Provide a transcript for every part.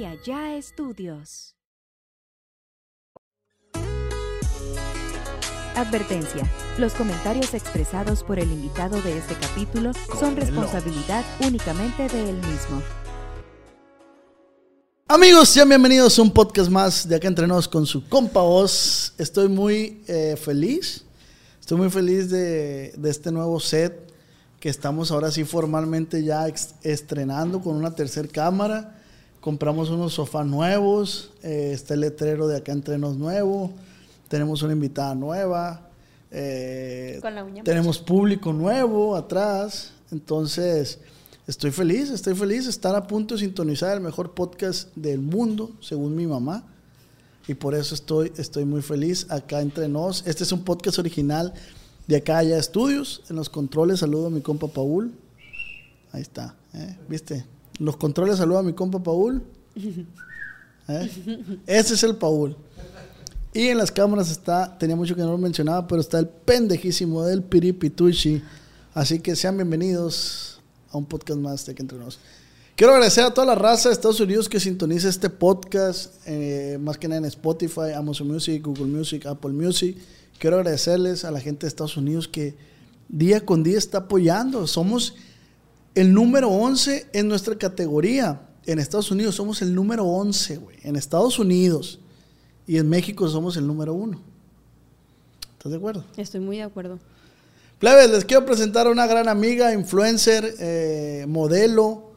y allá estudios. Advertencia. Los comentarios expresados por el invitado de este capítulo son responsabilidad únicamente de él mismo. Amigos, sean bienvenidos a un podcast más de acá entrenados con su compa voz. Estoy muy eh, feliz, estoy muy feliz de, de este nuevo set que estamos ahora sí formalmente ya estrenando con una tercer cámara. Compramos unos sofás nuevos, eh, está el letrero de acá entrenos nuevo, tenemos una invitada nueva, eh, Con la uña tenemos público nuevo atrás, entonces estoy feliz, estoy feliz de estar a punto de sintonizar el mejor podcast del mundo, según mi mamá. Y por eso estoy, estoy muy feliz acá entre nos. Este es un podcast original de acá allá estudios. En los controles saludo a mi compa Paul. Ahí está, ¿eh? ¿viste? Los controles saludo a mi compa Paul. ¿Eh? Ese es el Paul. Y en las cámaras está, tenía mucho que no lo mencionaba, pero está el pendejísimo del Piripitushi. Así que sean bienvenidos a un podcast más de que entre nos. Quiero agradecer a toda la raza de Estados Unidos que sintoniza este podcast, eh, más que nada en Spotify, Amazon Music, Google Music, Apple Music. Quiero agradecerles a la gente de Estados Unidos que día con día está apoyando. Somos el número 11 en nuestra categoría. En Estados Unidos somos el número 11, güey. En Estados Unidos. Y en México somos el número 1. ¿Estás de acuerdo? Estoy muy de acuerdo. Plebes, les quiero presentar a una gran amiga, influencer, eh, modelo,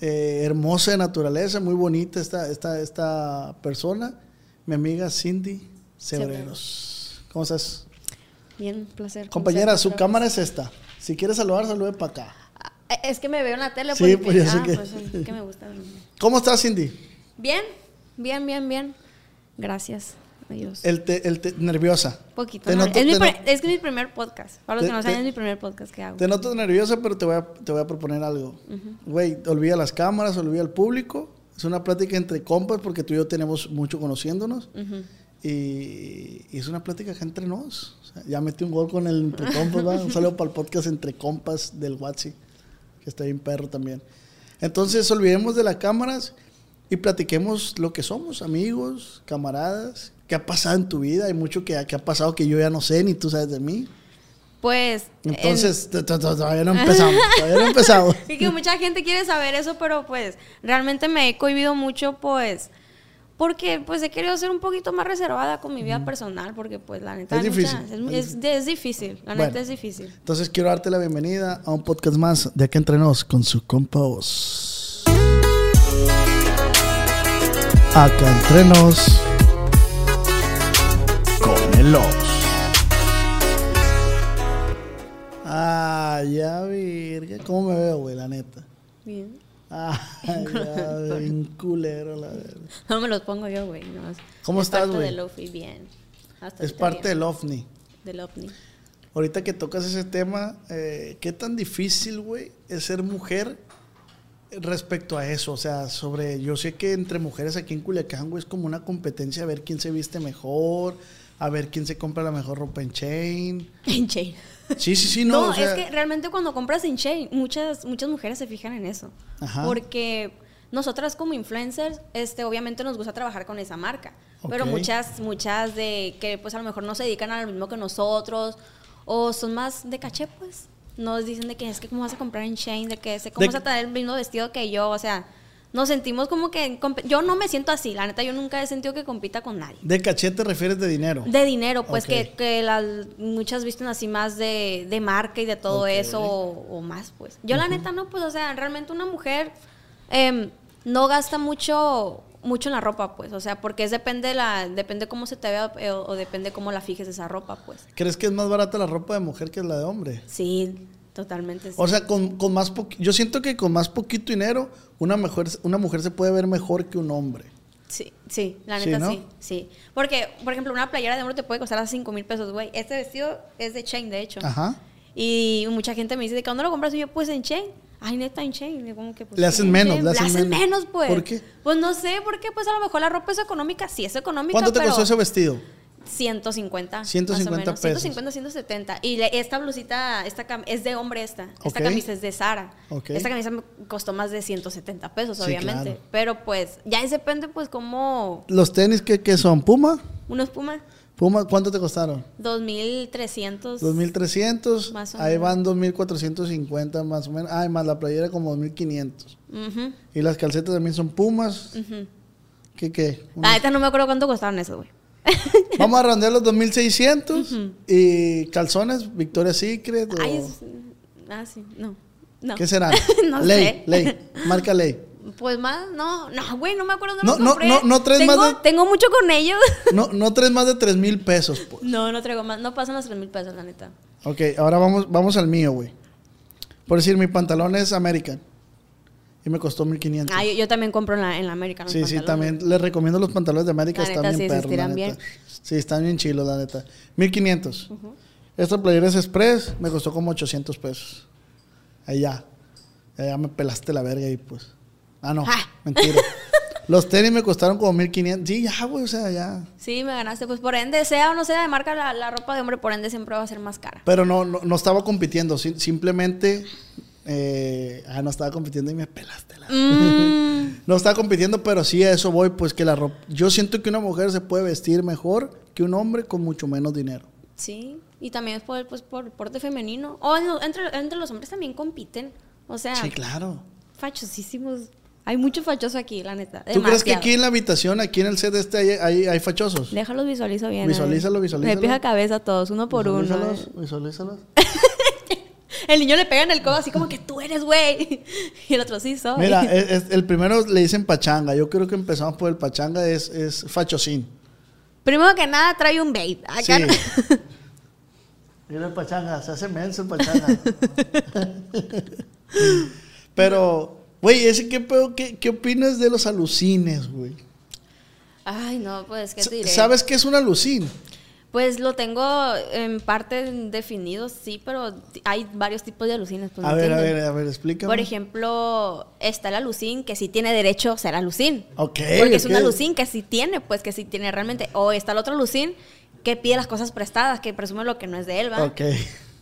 eh, hermosa de naturaleza, muy bonita esta, esta, esta persona, mi amiga Cindy Cebreros. ¿Cómo estás? Bien, placer. Compañera, su cámara es esta. Si quieres saludar, salude para acá. Es que me veo en la tele. Sí, pues, ya sé ah, que- pues, es que me gusta. ¿Cómo estás, Cindy? Bien, bien, bien, bien. Gracias Dios. El te- el te- nerviosa. Poquito. Te ¿no? noto- es, mi es que es mi primer podcast. Para los que no saben, es mi primer podcast que hago. Te noto nerviosa, pero te voy a, te voy a proponer algo. Güey, olvida las cámaras, olvida el público. Es una plática entre compas porque tú y yo tenemos mucho conociéndonos. Ujú. Y, y es una plática entre nos. O sea, ya metí un gol con el entre compas, ¿va? Un saludo para el podcast entre compas del Watsi, que está bien perro también. Entonces, olvidemos de las cámaras y platiquemos lo que somos, amigos, camaradas. ¿Qué ha pasado en tu vida? Hay mucho que, que ha pasado que yo ya no sé, ni tú sabes de mí. Pues. en- Entonces, todavía no empezamos. Todavía no empezamos. Y que mucha gente quiere saber eso, pero pues realmente me he cohibido mucho, pues, porque pues he querido ser un poquito más reservada con mi vida personal, porque pues la neta Es difícil, mucha- es es, es- es difícil, la Bueno. neta es difícil. Entonces quiero darte la bienvenida a un podcast más de Acá Entre Nos con su compa Oz. Acá Entre Nos con el Oz. Ah, ya virga. ¿Cómo me veo, güey, la neta? Bien. Ah, ya, bien culero, la verdad. No me los pongo yo, güey. no, ¿Cómo es estás, parte güey? del Lofi, bien. Hasta Es parte bien. del OVNI. del OVNI. Ahorita que tocas ese tema, eh, ¿qué tan difícil, güey, es ser mujer respecto a eso? O sea, sobre, yo sé que entre mujeres aquí en Culiacán, güey, es como una competencia a ver quién se viste mejor, a ver quién se compra la mejor ropa en chain. En Chain. Sí, sí, sí, no. No, o sea, es que realmente cuando compras en Chain, muchas, muchas mujeres se fijan en eso. Ajá. Porque nosotras como influencers, este, obviamente nos gusta trabajar con esa marca. Pero muchas, muchas de que pues a lo mejor no se dedican a lo mismo que nosotros, o son más de caché, pues. Nos dicen de que es que cómo vas a comprar en Chain, de que que cómo De- vas a tener el mismo vestido que yo, o sea, nos sentimos como que yo no me siento así, la neta yo nunca he sentido que compita con nadie. De caché te refieres de dinero. De dinero, pues que, que las muchas visten así más de, de marca y de todo eso o, o más, pues. Yo la neta no, pues, o sea, realmente una mujer em, no gasta mucho mucho en la ropa, pues, o sea, porque es depende la depende cómo se te vea eh, o, o depende cómo la fijes esa ropa, pues. ¿Crees que es más barata la ropa de mujer que la de hombre? Sí, totalmente. sí. O sea, con, con más yo siento que con más poquito dinero, una mujer, una mujer se puede ver mejor que un hombre. Sí, sí, la Sí, neta ¿no? sí, sí. Porque, por ejemplo, una playera de hombre te puede costar a 5 mil pesos, güey. Este vestido es de Chain, de hecho. Ajá. Y mucha gente me dice, ¿de dónde lo compras? Y yo, pues en Chain. Ay, neta, en Chain. Como que, pues, Le hacen en menos, le hacen menos. menos, pues. ¿Por qué? Pues no sé, porque pues a lo mejor la ropa es económica. Sí, es económica, ¿Cuánto te pero costó ese vestido? 150. 150 más o menos. pesos. 150, 170. Y esta blusita, esta es de hombre esta. Esta camisa es de Sara. Esta camisa me costó más de 170 pesos, Sí, obviamente. claro. Pero pues, ya ahí depende pues como ¿Los tenis qué, qué son? ¿Puma? unos Puma, ¿Puma cuánto te costaron? 2300. 2300, Más o ahí menos. van 2450 más o menos. Ay, más la playera como 2500. Ujú, Y las calcetas también son Pumas. ujú. ¿Qué qué? Unos- neta no me acuerdo cuánto costaron esos, güey. Vamos a rondear los 2600 y calzones Victoria's Secret o Ay, es- Ah, sí, no. No. ¿Qué serán? No ley, sé. ley, marca ley. Pues más, no, no, güey, no me acuerdo dónde No, los no, no, no traes tengo, más de- Tengo mucho con ellos. No, no traes más de 3 mil pesos, pues. No, no traigo más. No pasan los 3 mil pesos, la neta. Ok, ahora vamos, vamos al mío, güey. Por decir, mi pantalón es American. Y me costó 1500. Ah, yo, yo también compro en la, en la Sí, sí, también les recomiendo los pantalones de América, La están neta, bien sí, perros, la estiran neta. bien. Sí, están bien chilos, la neta. 1500. Esta playera es Express, me costó como 800 pesos. Ahí ya. Ya me pelaste la verga ahí, pues. Ah, no, Ah. mentira. Los tenis me costaron como 1500. Sí, ya, güey, o sea, ya. Sí, me ganaste. Pues por ende, sea o no sea de marca, la, la ropa de hombre, por ende, siempre va a ser más cara. Pero no, no, no estaba compitiendo, sim- simplemente. Eh, ah, no estaba compitiendo y me pelaste la. Mm, No estaba compitiendo, pero sí a eso voy, pues que la ropa. Yo siento que una mujer se puede vestir mejor que un hombre con mucho menos dinero. sí. Y también es por, pues, por porte femenino. O entre, entre los hombres también compiten. O sea, Sí, claro. fachosísimos. Hay mucho fachoso aquí, la neta. ¿Tú crees que Demasiado. aquí en la habitación, aquí en el set este, hay, hay, hay fachosos? Déjalos visualizo bien. Visualízalo, visualízalo. De pies a cabeza todos, uno por uno. Visualízalos, visualízalos. El niño le pega en el codo así como que tú eres, güey. Y el otro sí soy. Mira, es- es- el primero le dicen pachanga. Yo creo que empezamos por el pachanga, es, es fachosín. Primero que nada trae un bait. Acá Sí. no- Mira el pachanga, se hace menso el pachanga. Pero, güey, ese qué pedo, qué, qué opinas de los alucines, güey? Ay, no, pues, ¿qué te diré? ¿Sabes qué es un alucín? Pues lo tengo en parte definido, sí, pero hay varios tipos de alucines. Pues, A ¿me ver, a ver, a ver, explícame. Por ejemplo, está el alucín que sí tiene derecho a ser alucín. Ok, Porque es un ok. alucín que sí tiene, pues que sí tiene realmente. O está el otro alucín que pide las cosas prestadas, que presume lo que no es de él, ¿va? Ok,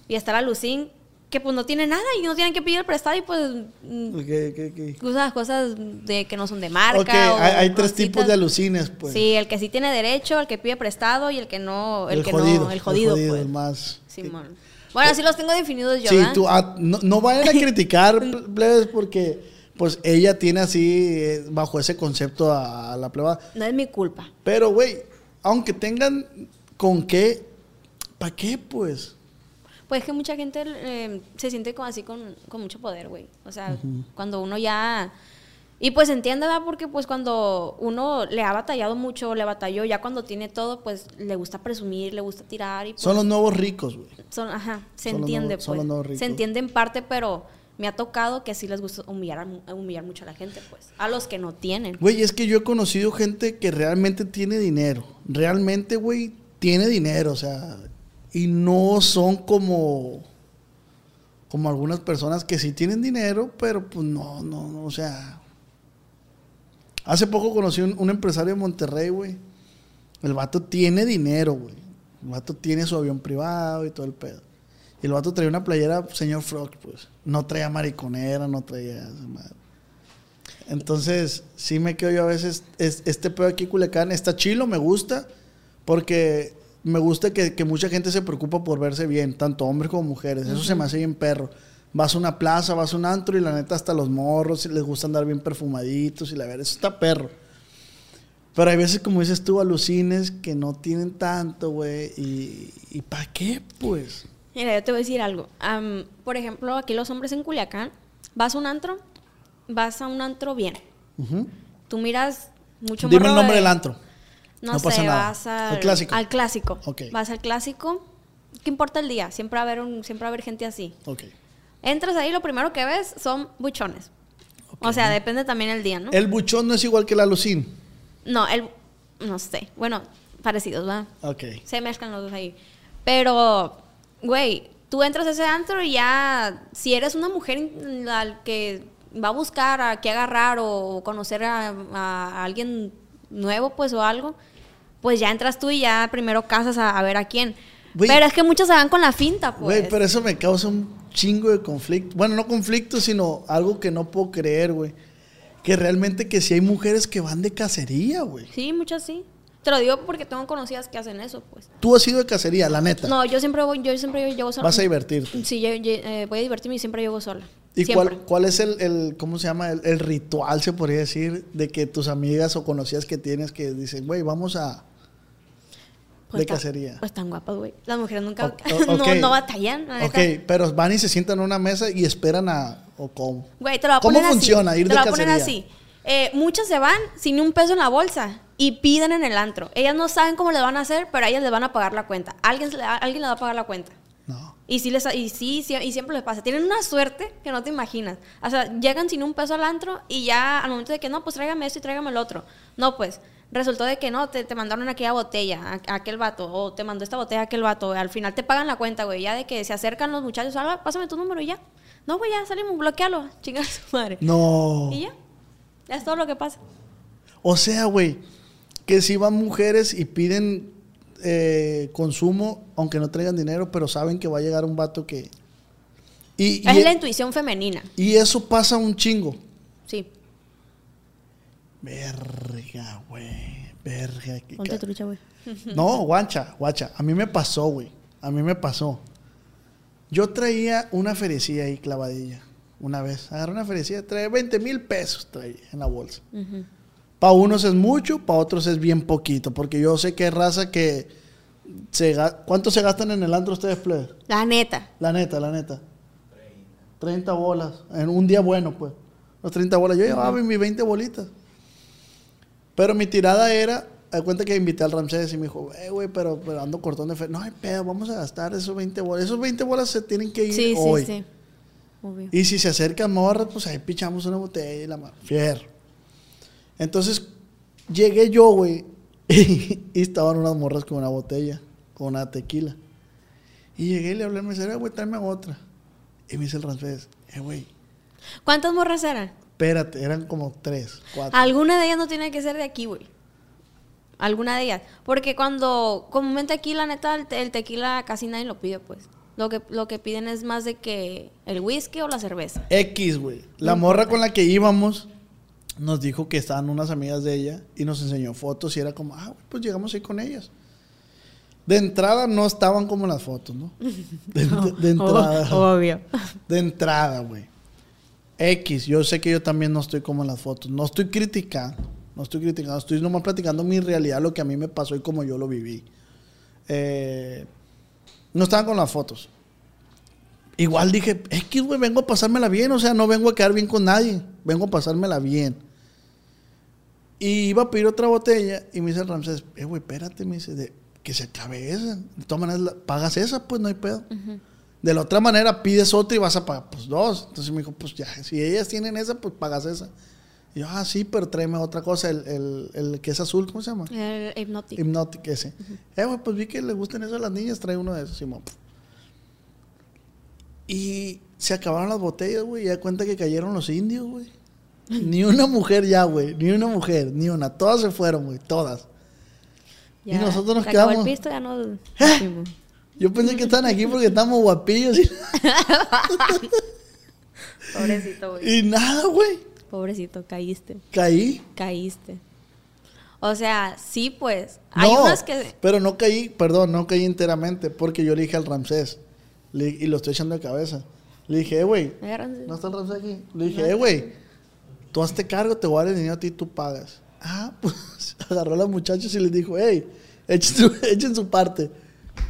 Y está el alucín que pues no tiene nada y no tienen que pedir el prestado y pues mm, ok, ok, ok. usa cosas de que no son de marca. O hay, hay tres tipos de alucines, pues. Sí, el que sí tiene derecho, el que pide prestado y el que no, el, que jodido, no, el jodido, pues. el más. Simón. Bueno, así los tengo definidos yo, Sí, tú, ah, no, no vayan a criticar, ple- plebes, porque pues ella tiene así, eh, bajo ese concepto a, a la pleba. No es mi culpa. Pero, güey, aunque tengan con qué, ¿para qué, pues? Pues que mucha gente eh, se siente como así con, con mucho poder, güey. O sea, cuando uno ya... Y pues entiende, ¿verdad? Porque pues cuando uno le ha batallado mucho, le batalló, ya cuando tiene todo, pues le gusta presumir, le gusta tirar y pues... Son los nuevos ricos, güey. son- ajá, se son entiende, nuevos- son los pues. nuevos ricos. Se entiende en parte, pero me ha tocado que sí les gusta humillar, humillar mucho a la gente, pues. A los que no tienen. Güey, es que yo he conocido gente que realmente tiene dinero. Realmente, güey, tiene dinero, o sea, y no son como como algunas personas que sí tienen dinero, pero pues no, no, no, o sea. Hace poco conocí un, un empresario de Monterrey, güey. El vato tiene dinero, güey. El vato tiene su avión privado y todo el pedo. Y el vato traía una playera señor Frog, pues. No traía mariconera, no traía. Entonces, sí me quedo yo a veces, es- este pedo aquí Culiacán está chilo, me gusta, porque me gusta que, que mucha gente se preocupa por verse bien, tanto hombres como mujeres. Eso se me hace bien perro. Vas a una plaza, vas a un antro y la neta hasta los morros les gusta andar bien perfumaditos y la verdad, eso está perro. Pero hay veces, como dices tú, alucines que no tienen tanto, güey. ¿Y, y para qué, pues? Mira, yo te voy a decir algo. Am, por ejemplo, aquí los hombres en Culiacán, vas a un antro, vas a un antro bien. Tú miras mucho Dime el nombre de- del antro. No, No sé, pasa nada. vas al, Al clásico. Al clásico. Vas al clásico. ¿Qué importa el día? Siempre va a haber, un, siempre va a haber gente así. Ok. Entras ahí, lo primero que ves son buchones. O sea, depende también el día, ¿no? El buchón no es igual que el alucín. No, el... No sé. Bueno, parecidos, ¿va? Ok. Se mezclan los dos ahí. Pero, güey, tú entras a ese antro y ya, si eres una mujer al que va a buscar a qué agarrar o conocer a, a alguien nuevo, pues, o algo, pues ya entras tú y ya primero casas a, a ver a quién. Pero es que muchos se van con la finta, pues. Güey, pero eso me causa un chingo de conflicto. Bueno, no conflicto, sino algo que no puedo creer, güey. Que realmente que si hay mujeres que van de cacería, güey. Sí, muchas sí. Te lo digo porque tengo conocidas que hacen eso, pues. Tú has ido de cacería, la neta. No, yo siempre voy, yo siempre llego sola. Vas a divertirte. Sí, yo, yo, eh, voy a divertirme y siempre llego sola. ¿Y siempre. cuál, cuál es el, el- cómo se llama, el, el ritual, se podría decir, de que tus amigas o conocidas que tienes que dicen, güey, vamos a... Pues de tan- cacería. Pues tan guapas, güey. Las mujeres nunca O- o- no, ok. no batallan, la Ok, pero van y se sientan en una mesa y esperan a... ¿O cómo? Güey, te lo voy a ¿Cómo poner así. funciona ir te de lo voy a poner cacería? así. Eh, muchas se van sin un peso en la bolsa y piden en el antro. Ellas no saben cómo le van a hacer, pero a ellas les van a pagar la cuenta. Alguien, alguien le va a pagar la cuenta. No. Y sí, les, y sí, sí, y siempre les pasa. Tienen una suerte que no te imaginas. O sea, llegan sin un peso al antro y ya al momento de que no, pues tráigame esto y tráigame el otro. No, pues resultó de que no, te, te mandaron aquella botella a, a aquel vato, o te mandó esta botella a aquel vato. Al final te pagan la cuenta, güey. Ya de que se acercan los muchachos, "Ah, pásame tu número y ya. No, güey, ya salimos, bloquealo. Chinga su madre. No. Y ya. Es todo lo que pasa. O sea, güey, que si van mujeres y piden eh, consumo, aunque no traigan dinero, pero saben que va a llegar un vato que... Y, y- Es la intuición femenina. y eso pasa un chingo. Sí. Verga, güey. Verga. Ponte trucha, güey. No, guacha, guacha. A mí me pasó, güey. A mí me pasó. Yo traía una ferecilla ahí clavadilla. Una vez. Agarré una ferecilla, traía 20 mil pesos traía en la bolsa. Ujú. Para unos es mucho, para otros es bien poquito. Porque yo sé que hay raza que... Se, ¿Cuánto se gastan en el antro ustedes, plebes? La neta. La neta, la neta. 30 bolas. En un día bueno, pues. Los 30 bolas. Yo llevaba mis 20 bolitas. Pero mi tirada era. Da cuenta que invité al Ramsés y me dijo, eh, güey, pero, pero ando cortón de fe. No hay pedo, vamos a gastar esos 20 bolas. Esos 20 bolas se tienen que ir Sí, hoy. sí, sí. Obvio. Y si se acercan morras, pues ahí pichamos una botella y la ma- Fierro. Entonces, llegué yo, güey, y, estaban unas morras con una botella, con una tequila. Y llegué y le hablé al mesero, "Eh, güey, tráeme otra. Y me dice el francés, eh, güey, ¿Cuántas morras eran? Espérate, eran como tres, cuatro. Alguna de ellas no tiene que ser de aquí, güey. Alguna de ellas. Porque cuando, comúnmente aquí, la neta, el, te- el tequila casi nadie lo pide, pues. Lo que, lo que piden es más de que el whisky o la cerveza. X, güey. La morra con la que íbamos nos dijo que estaban unas amigas de ella y nos enseñó fotos y era como, ah, pues llegamos ahí con ellas. De entrada no estaban como en las fotos, ¿no? De, de- de entrada. Obvio. De entrada, güey. X, yo sé que yo también no estoy como en las fotos. No estoy criticando, no estoy criticando, estoy nomás platicando mi realidad, lo que a mí me pasó y como yo lo viví. Eh, no estaban con las fotos. Igual dije, X, güey, vengo a pasármela bien, o sea, no vengo a quedar bien con nadie, vengo a pasármela bien. Y iba a pedir otra botella y me dice el Ramsés, eh, güey, espérate, me dice, que se acabe esa. De todas maneras, pagas esa, pues no hay pedo. De la otra manera, pides otra y vas a pagar, pues dos. Entonces me dijo, pues ya, si ellas tienen esa, pues pagas esa. Y yo, ah, sí, pero tráeme otra cosa, el, el, el que es azul, ¿cómo se llama? El hipnótico. Hypnotic ese. Eh, güey, pues vi que le gustan eso a las niñas, trae uno de esos, Simón. Y se acabaron las botellas, güey, y da cuenta que cayeron los indios, güey. Ni una mujer ya, güey, ni una mujer, ni una. Todas se fueron, güey, todas. y nosotros nos quedamos- el pisto, ya no. ¿Eh? Yo pensé que estaban aquí porque estamos guapillos y, Pobrecito, güey. y nada, güey. Pobrecito, caíste. Caí. Caíste. O sea, sí, pues. Hay no, unas que. pero no caí, perdón, no caí enteramente porque yo le dije al Ramsés le- y lo estoy echando de cabeza. Le dije, eh, güey. ¿No está el Ramsés aquí? Le dije, eh, güey, tú hazte cargo, te voy a dar el dinero a ti y tú pagas. Ah, pues agarró a las muchachas y les dijo, hey, echen su, echen su parte.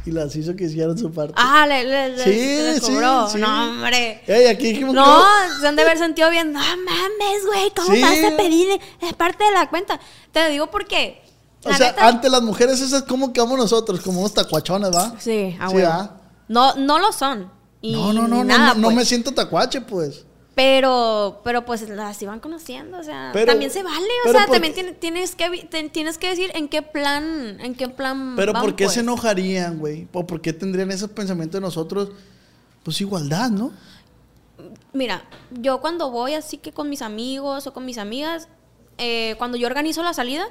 Y las hizo que hicieran su parte. Ah, le, le, le- Sí, les sí, cobró. sí. No, hombre. Ey, aquí dijimos No, se han de haber sentido bien. No mames, güey, ¿cómo Sí. vas a pedir? Es parte de la cuenta. Te lo digo porque. O sea, neta- ante las mujeres esas, ¿cómo quedamos nosotros? Como unos tacuachones, ¿va? Sí. ¿ah? No, no lo son. Y No, no, no, nada, no, no, no pues. me siento tacuache, pues. Pero, pero pues las iban conociendo, o sea, Pero- también se vale, o sea, también tiene- tienes que tienes que decir en qué plan, en qué plan Pero van, ¿por qué pues. se enojarían, güey? ¿O por qué tendrían esos pensamientos de nosotros? Pues igualdad, ¿no? Mira, yo cuando voy así que con mis amigos o con mis amigas, eh, cuando yo organizo la salida,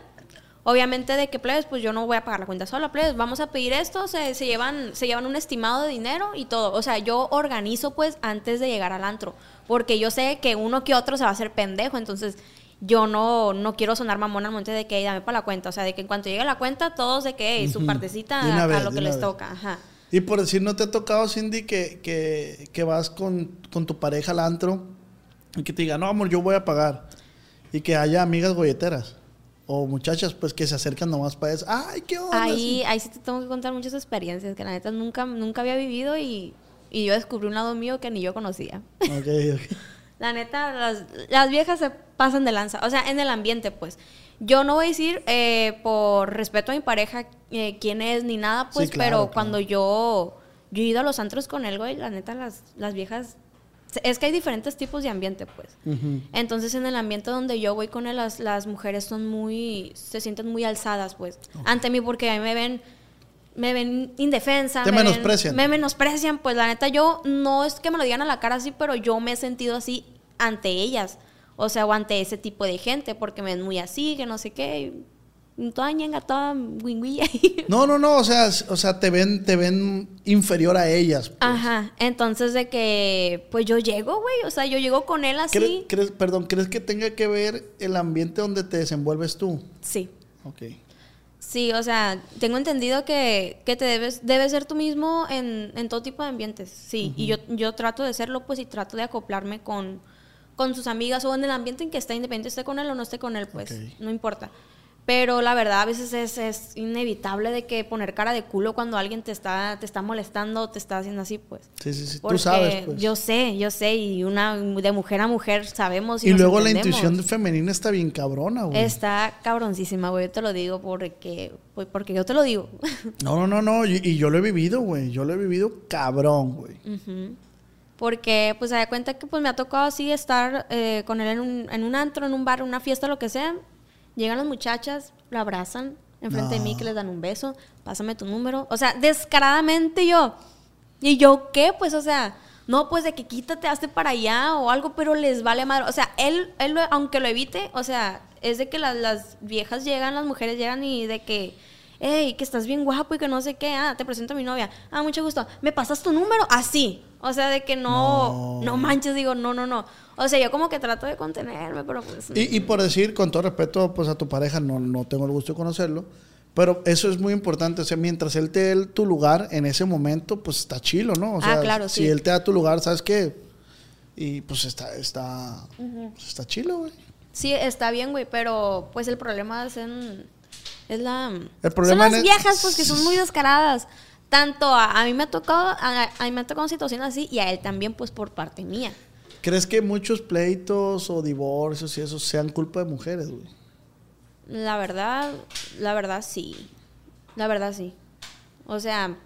Obviamente de que plebes, pues yo no voy a pagar la cuenta sola, plebes, vamos a pedir esto, se, se llevan, se llevan un estimado de dinero y todo. O sea, yo organizo pues antes de llegar al antro, porque yo sé que uno que otro se va a hacer pendejo, entonces yo no, no quiero sonar mamón al monte de que "Ey, dame para la cuenta. O sea, de que en cuanto llegue la cuenta, todos de que "Ey, su partecita a vez, lo que les vez. toca. Ajá. Y por decir, ¿no te ha tocado, Cindy, que, que, que vas con, con tu pareja al antro y que te diga, no, amor, yo voy a pagar? Y que haya amigas golleteras o muchachas, pues, que se acercan nomás para eso. ¡Ay, qué onda! Ahí, ahí sí te tengo que contar muchas experiencias que la neta nunca, nunca había vivido y, y yo descubrí un lado mío que ni yo conocía. La neta, las, las viejas se pasan de lanza. O sea, en el ambiente, pues. Yo no voy a decir eh, por respeto a mi pareja eh, quién es ni nada, pues, Sí, claro, pero claro. cuando yo, yo he ido a los antros con él, güey, la neta, las, las viejas. Es que hay diferentes tipos de ambiente, pues. Entonces, en el ambiente donde yo voy con él, las, las mujeres son muy. se sienten muy alzadas, pues, ante mí, porque a mí me ven. Me ven indefensa. Te me ven- menosprecian. me menosprecian, pues la neta, yo no es que me lo digan a la cara así, pero yo me he sentido así ante ellas. O sea, o ante ese tipo de gente, porque me ven muy así, que no sé qué. y Toda ñenga, toda wingüilla. No, no, no, o sea, o sea, te ven, te ven inferior a ellas. pues. Ajá. Entonces, de que, pues yo llego, güey. O sea, yo llego con él así. ¿Crees, crees- perdón, ¿crees que tenga que ver el ambiente donde te desenvuelves tú? Sí. Ok. Sí, o sea, tengo entendido que, que te debes, debes ser tú mismo en, en todo tipo de ambientes, sí. Y yo, yo trato de serlo, pues, y trato de acoplarme con, con sus amigas o en el ambiente en que esté, independiente esté con él o no esté con él, pues, no importa. Pero la verdad, a veces es, es inevitable de que poner cara de culo cuando alguien te está, te está molestando, te está haciendo así, pues. Sí, sí, sí. Tú Porque sabes, pues. Yo sé, yo sé, y una de mujer a mujer sabemos. Y, y nos luego la intuición femenina está bien cabrona, güey. Está cabroncísima, güey. Yo te lo digo porque, pues, porque yo te lo digo. No, no, no, no. Y, y yo lo he vivido, güey. Yo lo he vivido cabrón, güey. Ujú. Porque, pues, se da cuenta que pues me ha tocado así estar eh, con él en un, en un antro, en un bar, en una fiesta, lo que sea. Llegan las muchachas, lo abrazan enfrente de mí, No. que les dan un beso, pásame tu número. O sea, descaradamente yo. ¿Y yo qué? Pues, o sea, no, pues de que quítate, hazte para allá o algo, pero les vale madre. O sea, él, él aunque lo evite, o sea, es de que las, las viejas llegan, las mujeres llegan y de que, hey, que estás bien guapo y que no sé qué, ah, te presento a mi novia, ah, mucho gusto, ¿me pasas tu número? Así. O sea, de que no, No. no, manches, digo, no, no, no. O sea, yo como que trato de contenerme, pero pues... Y, y por decir, con todo respeto, pues a tu pareja, no, no tengo el gusto de conocerlo. Pero eso es muy importante. O sea, mientras él te dé tu lugar en ese momento, pues está chilo, ¿no? O Ah, sea, claro, si sí. él te da tu lugar, ¿sabes qué? Y pues está, está, pues, está chilo, güey. Sí, está bien, güey, pero pues el problema es en... Es la... El problema son las viejas, pues, que son muy descaradas. Tanto a, a mí me ha tocado, a, a mí me ha tocado situaciones así y a él también, pues, por parte mía. ¿Crees que muchos pleitos o divorcios y eso sean culpa de mujeres, güey? La verdad, la verdad sí. La verdad sí. O sea,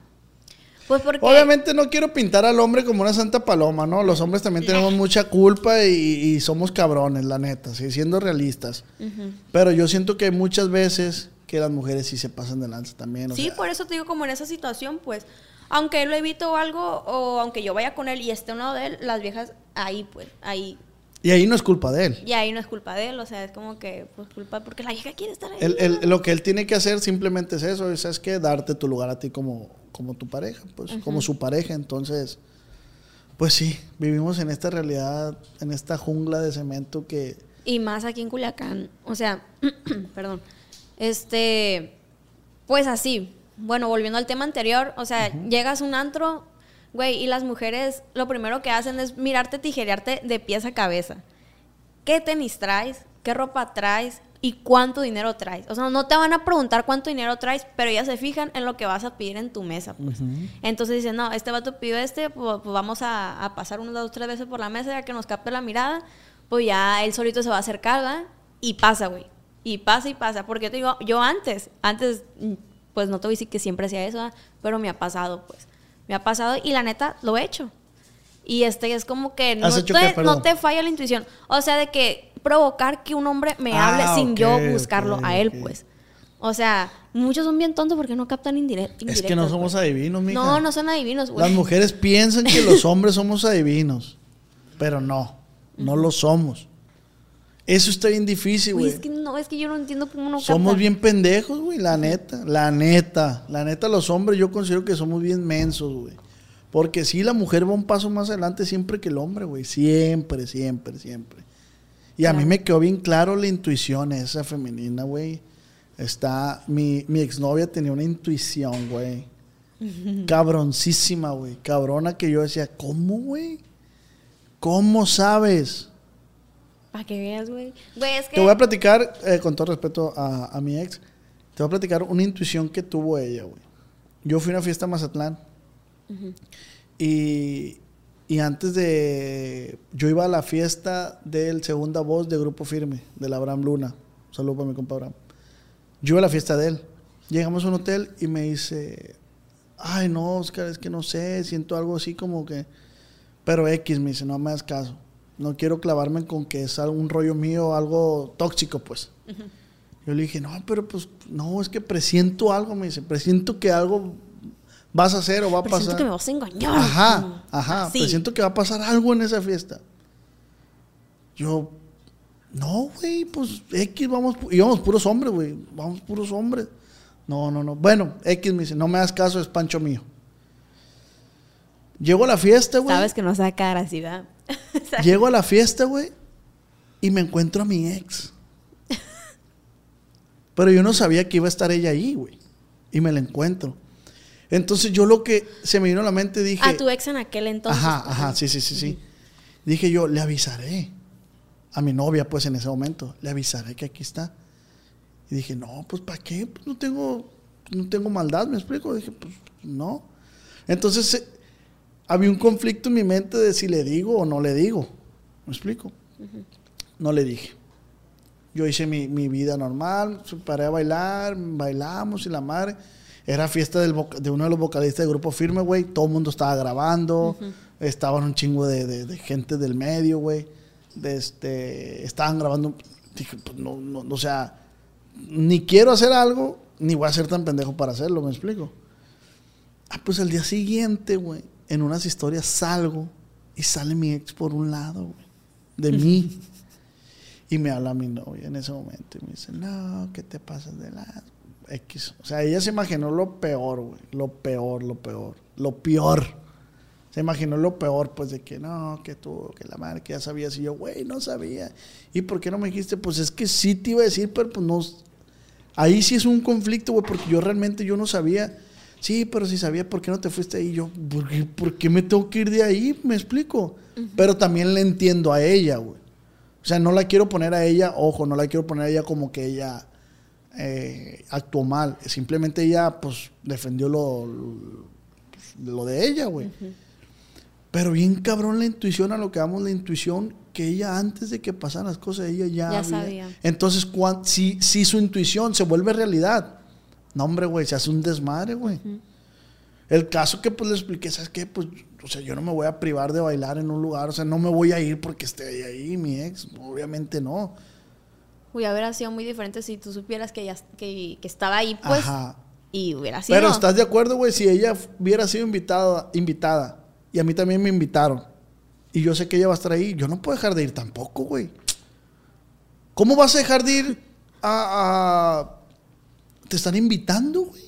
pues porque... Obviamente no quiero pintar al hombre como una santa paloma, ¿no? Los hombres también tenemos mucha culpa y, y somos cabrones, la neta, ¿sí? siendo realistas. Pero yo siento que muchas veces que las mujeres sí se pasan de lanza también. o Sí, sea, por eso te digo, como en esa situación, pues, aunque él lo evito o algo, o aunque yo vaya con él y esté a un lado de él, las viejas ahí, pues, ahí. Y ahí no es culpa de él. Y ahí no es culpa de él, o sea, es como que, pues, culpa porque la vieja quiere estar ahí. Él- él- lo que él tiene que hacer simplemente es eso, es, es que darte tu lugar a ti como, como tu pareja, pues, como su pareja. Entonces, pues sí, vivimos en esta realidad, en esta jungla de cemento que... Y más aquí en Culiacán. O sea, perdón. Este, pues así. Bueno, volviendo al tema anterior, o sea, llegas a un antro, güey, y las mujeres lo primero que hacen es mirarte tijerearte de pies a cabeza. ¿Qué tenis traes? ¿Qué ropa traes? ¿Y cuánto dinero traes? O sea, no te van a preguntar cuánto dinero traes, pero ellas se fijan en lo que vas a pedir en tu mesa, pues. Entonces dicen, no, este vato pidió este, pues, pues vamos a, a pasar unas dos, tres veces por la mesa ya que nos capte la mirada, pues ya él solito se va a acercar, ¿verdad? Y pasa, güey. Y pasa y pasa. Porque yo te digo, yo antes, antes, mm, pues no te voy a decir que siempre hacía eso, pero me ha pasado, pues. Me ha pasado y la neta, lo he hecho. Y este es como que no ¿Has hecho te, no te falla la intuición. O sea, de que provocar que un hombre me Ah, hable sin yo buscarlo a él, pues. O sea, muchos son bien tontos porque no captan indire- indirectas. Es que no somos pues. adivinos, mija. No, no son adivinos, güey. Las mujeres piensan que los hombres somos adivinos, pero no, no lo somos. Eso está bien difícil, Güey, es que no, es que yo no entiendo cómo no Somos capta. bien pendejos, güey, la neta. La neta. La neta, los hombres yo considero que somos bien mensos, güey. Porque sí, la mujer va un paso más adelante siempre que el hombre, güey. Siempre, siempre, siempre. Y a mí me quedó bien claro la intuición esa femenina, güey. Está, mi, mi exnovia tenía una intuición, güey. Cabroncísima, güey. Cabrona que yo decía, ¿cómo, güey? ¿Cómo sabes? Para que veas, güey. Güey, es que. Te voy a platicar, eh, con todo respeto a, a mi ex, te voy a platicar una intuición que tuvo ella, güey. Yo fui a una fiesta a Mazatlán y, y antes de... Yo iba a la fiesta del segunda voz de Grupo Firme, del Abraham Luna. Un saludo para mi compa Abraham. Yo iba a la fiesta de él. Llegamos a un hotel y me dice, ay no, Oscar, es que no sé, siento algo así como que... Pero X me dice, no me hagas caso. No quiero clavarme con que es algún rollo mío, algo tóxico, pues. Yo le dije, no, pero pues, no, es que presiento algo, me dice, presiento que algo vas a hacer o va a pasar. que me vas a engañar. Ajá, ajá, presiento que va a pasar algo en esa fiesta. Yo, no, güey, pues X, vamos, íbamos puros hombres, güey, vamos puros hombres. No, no, no. Bueno, X me dice, no me das caso, es pancho mío. Llego a la fiesta, güey. Sabes que no se va a quedar así, ¿verdad? Llego a la fiesta, güey, y me encuentro a mi ex. Pero yo no sabía que iba a estar ella ahí, güey. Y me la encuentro. Entonces yo lo que se me vino a la mente dije... A tu ex en aquel entonces. Ajá, ajá, sí, sí, sí, sí. Dije yo, le avisaré a mi novia, pues en ese momento, le avisaré que aquí está. Y dije, no, pues ¿para qué? Pues no tengo, no tengo maldad, me explico. Dije, pues no. Entonces eh, había un conflicto en mi mente de si le digo o no le digo. ¿Me explico? No le dije. Yo hice mi, mi vida normal, paré a bailar, bailamos y la madre. Era fiesta del de uno de los vocalistas del grupo Firme, güey. Todo el mundo estaba grabando. Estaban un chingo de, de- de gente del medio, güey. De este, estaban grabando. Dije, pues no, no, no, o sea, ni quiero hacer algo, ni voy a ser tan pendejo para hacerlo, ¿me explico? Ah, pues al día siguiente, güey, en unas historias salgo y sale mi ex por un lado, güey, de mí. Y me habla mi novia en ese momento y me dice, no, ¿qué te pasas de la X? O sea, ella se imaginó lo peor, güey, lo peor, lo peor, lo peor. Se imaginó lo peor, pues, de que no, que tú, que la madre, que ya sabías. Y yo, güey, no sabía. ¿Y por qué no me dijiste? Pues es que sí te iba a decir, pero pues no. Ahí sí es un conflicto, güey, porque yo realmente yo no sabía. Sí, pero si sabía, ¿por qué no te fuiste ahí? Yo, ¿por qué, por qué me tengo que ir de ahí? Me explico. Pero también le entiendo a ella, güey. O sea, no la quiero poner a ella, ojo, no la quiero poner a ella como que ella eh, actuó mal. Simplemente ella, pues, defendió lo, lo, lo de ella, güey. Pero bien cabrón la intuición, a lo que damos la intuición, que ella antes de que pasaran las cosas, ella ya, Ya había- sabía. Entonces, si, si su intuición se vuelve realidad, no, hombre, güey, se hace un desmadre, güey. El caso que pues le expliqué, ¿sabes qué? Pues, o sea, yo no me voy a privar de bailar en un lugar, o sea, no me voy a ir porque esté ahí mi ex, obviamente no. Uy, hubiera sido muy diferente si tú supieras que, ella, que, que estaba ahí, pues. Ajá. Y hubiera sido. Pero ¿estás de acuerdo, güey? Si ella hubiera sido invitada, invitada y a mí también me invitaron y yo sé que ella va a estar ahí, yo no puedo dejar de ir tampoco, güey. ¿Cómo vas a dejar de ir a... a- Te están invitando, güey.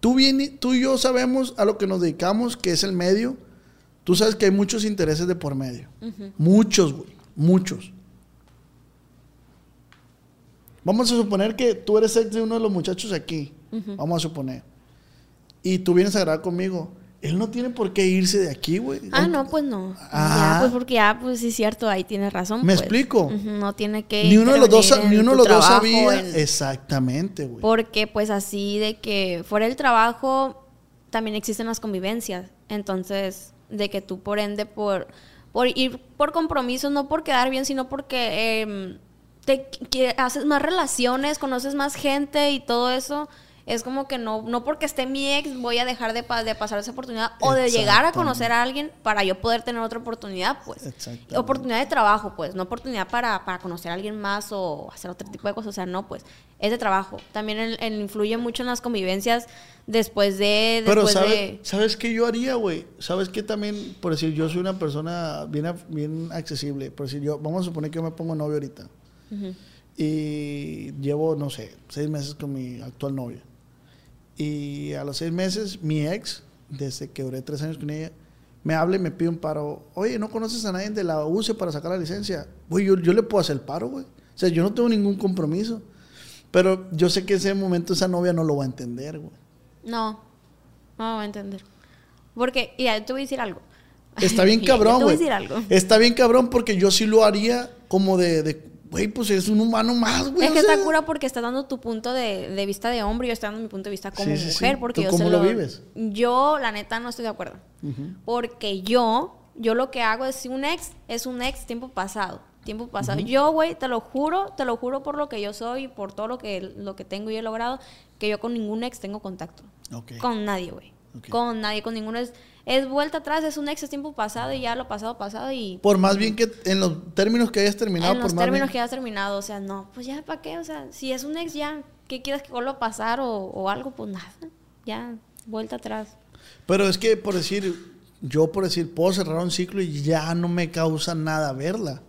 Tú, bien, tú y yo sabemos a lo que nos dedicamos, que es el medio. Tú sabes que hay muchos intereses de por medio. Muchos, güey. Muchos. Vamos a suponer que tú eres ex de uno de los muchachos aquí. Vamos a suponer. Y tú vienes a grabar conmigo. Él no tiene por qué irse de aquí, güey. Ah, no, pues no. Ah. Ya, pues porque ya, pues sí es cierto, ahí tienes razón. ¿Me pues. explico? No tiene que. Ni uno de los dos, ni uno de los dos sabía. en- Exactamente, güey. Porque pues así de que fuera el trabajo también existen las convivencias. Entonces, de que tú por ende, por, por ir por compromiso, no por quedar bien, sino porque em, te que haces más relaciones, conoces más gente y todo eso. Es como que no, no porque esté mi ex voy a dejar de, de pasar esa oportunidad o de llegar a conocer a alguien para yo poder tener otra oportunidad, pues. Oportunidad de trabajo, pues, no oportunidad para, para conocer a alguien más o hacer otro tipo de cosas, o sea, no, pues, es de trabajo. También el- el influye mucho en las convivencias después de... Pero ¿sabes, de ¿sabes qué yo haría, güey? ¿Sabes qué también? Por decir, yo soy una persona bien, bien accesible. Por decir, yo, vamos a suponer que yo me pongo novio ahorita. Y llevo, no sé, seis meses con mi actual novia. Y a los seis meses, mi ex, desde que duré tres años con ella, me habla y me pide un paro. Oye, ¿no conoces a nadie de la UCE para sacar la licencia? Güey, yo, yo le puedo hacer el paro, güey. O sea, yo no tengo ningún compromiso. Pero yo sé que ese momento esa novia no lo va a entender, güey. No, no voy a entender. Porque, ya, te voy a decir algo. Está bien cabrón, Te voy güey. a decir algo. Está bien cabrón porque yo sí lo haría como de, de, güey, pues eres un humano más, güey. Es que sea. está cura porque estás dando tu punto de, de vista de hombre y yo estoy dando mi punto de vista como Sí, sí, sí. mujer. Porque ¿Tú yo cómo se lo vives? Yo, la neta, no estoy de acuerdo. Porque yo, yo lo que hago es si un ex es un ex tiempo pasado. Tiempo pasado. Yo, güey, te lo juro, te lo juro por lo que yo soy y por todo lo que, lo que tengo y he logrado, que yo con ningún ex tengo contacto. Con nadie, güey. Con nadie, con ninguno es. Es vuelta atrás, es un ex, es tiempo pasado y ya lo pasado, pasado y Por más bien que en los términos que hayas terminado, en por los más términos bien- que has terminado, o sea, no, pues ya, ¿para qué? O sea, si es un ex ya, ¿qué quieres que vuelva a pasar o, o algo? Pues nada, ya, vuelta atrás. Pero es que, por decir, yo por decir, puedo cerrar un ciclo y ya no me causa nada verla.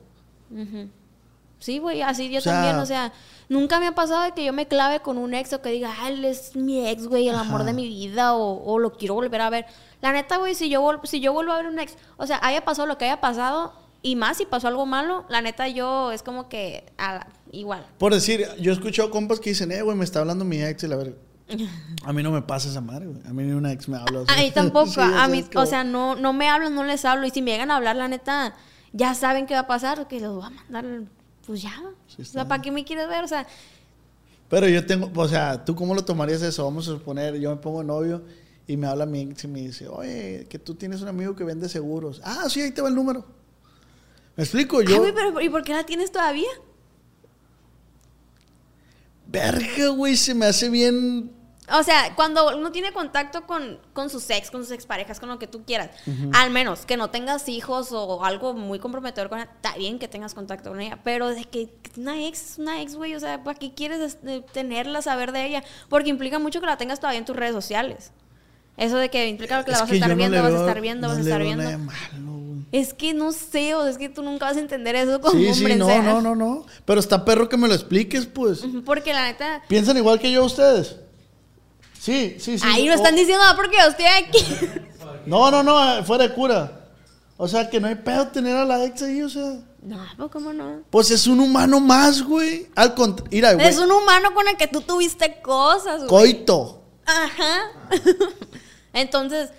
Sí, güey, así yo O sea- también, o sea, nunca me ha pasado de que yo me clave con un ex o que diga, ah, él es mi ex, güey, el amor de mi vida o, o lo quiero volver a ver. La neta, güey, si yo, si yo vuelvo a ver un ex, o sea, haya pasado lo que haya pasado y más si pasó algo malo, la neta yo es como que ah, igual. Por decir, yo he escuchado compas que dicen, eh, güey, me está hablando mi ex y la verga. A mí no me pasa esa madre, güey. A mí ni una ex me habla. o sea. A mí tampoco, Sí, a mí, como- o sea, no, no me hablan, no les hablo. Y si me llegan a hablar, la neta, ya saben qué va a pasar, que los voy a mandar, pues ya. Sí, o sea, ¿para qué me quieres ver? O sea, Pero yo tengo, o sea, ¿tú cómo lo tomarías eso? Vamos a suponer, yo me pongo novio y me habla mi ex y me dice, oye, que tú tienes un amigo que vende seguros. Ah, sí, ahí te va el número. ¿Me explico? ay, Yo, güey, pero ¿y por qué la tienes todavía? verga, güey, se me hace bien... O sea, cuando uno tiene contacto con, con sus ex, con sus exparejas, con lo que tú quieras, al menos que no tengas hijos o algo muy comprometedor con ella, está bien que tengas contacto con ella, pero de que una ex es una ex, güey, o sea, ¿para qué quieres tenerla, saber de ella? Porque implica mucho que la tengas todavía en tus redes sociales. Eso de que implica que la es vas a que estar no viendo, vas a estar viendo, no vas a estar viendo. nada de malo, güey. Es que no sé, o es que tú nunca vas a entender eso como Sí, hombre. sí, no, sea. no, no, no. Pero está perro que me lo expliques, pues. Porque la neta. ¿Piensan igual que yo ustedes? Sí, sí, sí. ahí lo O- están diciendo, ah, porque yo estoy aquí. No, no, no, eh, fuera de cura. O sea, que no hay pedo tener a la ex ahí, o sea. no, pues cómo no. Pues es un humano más, güey. Al mira, güey. Es un humano con el que tú tuviste cosas, güey. Coito. Ajá. Entonces,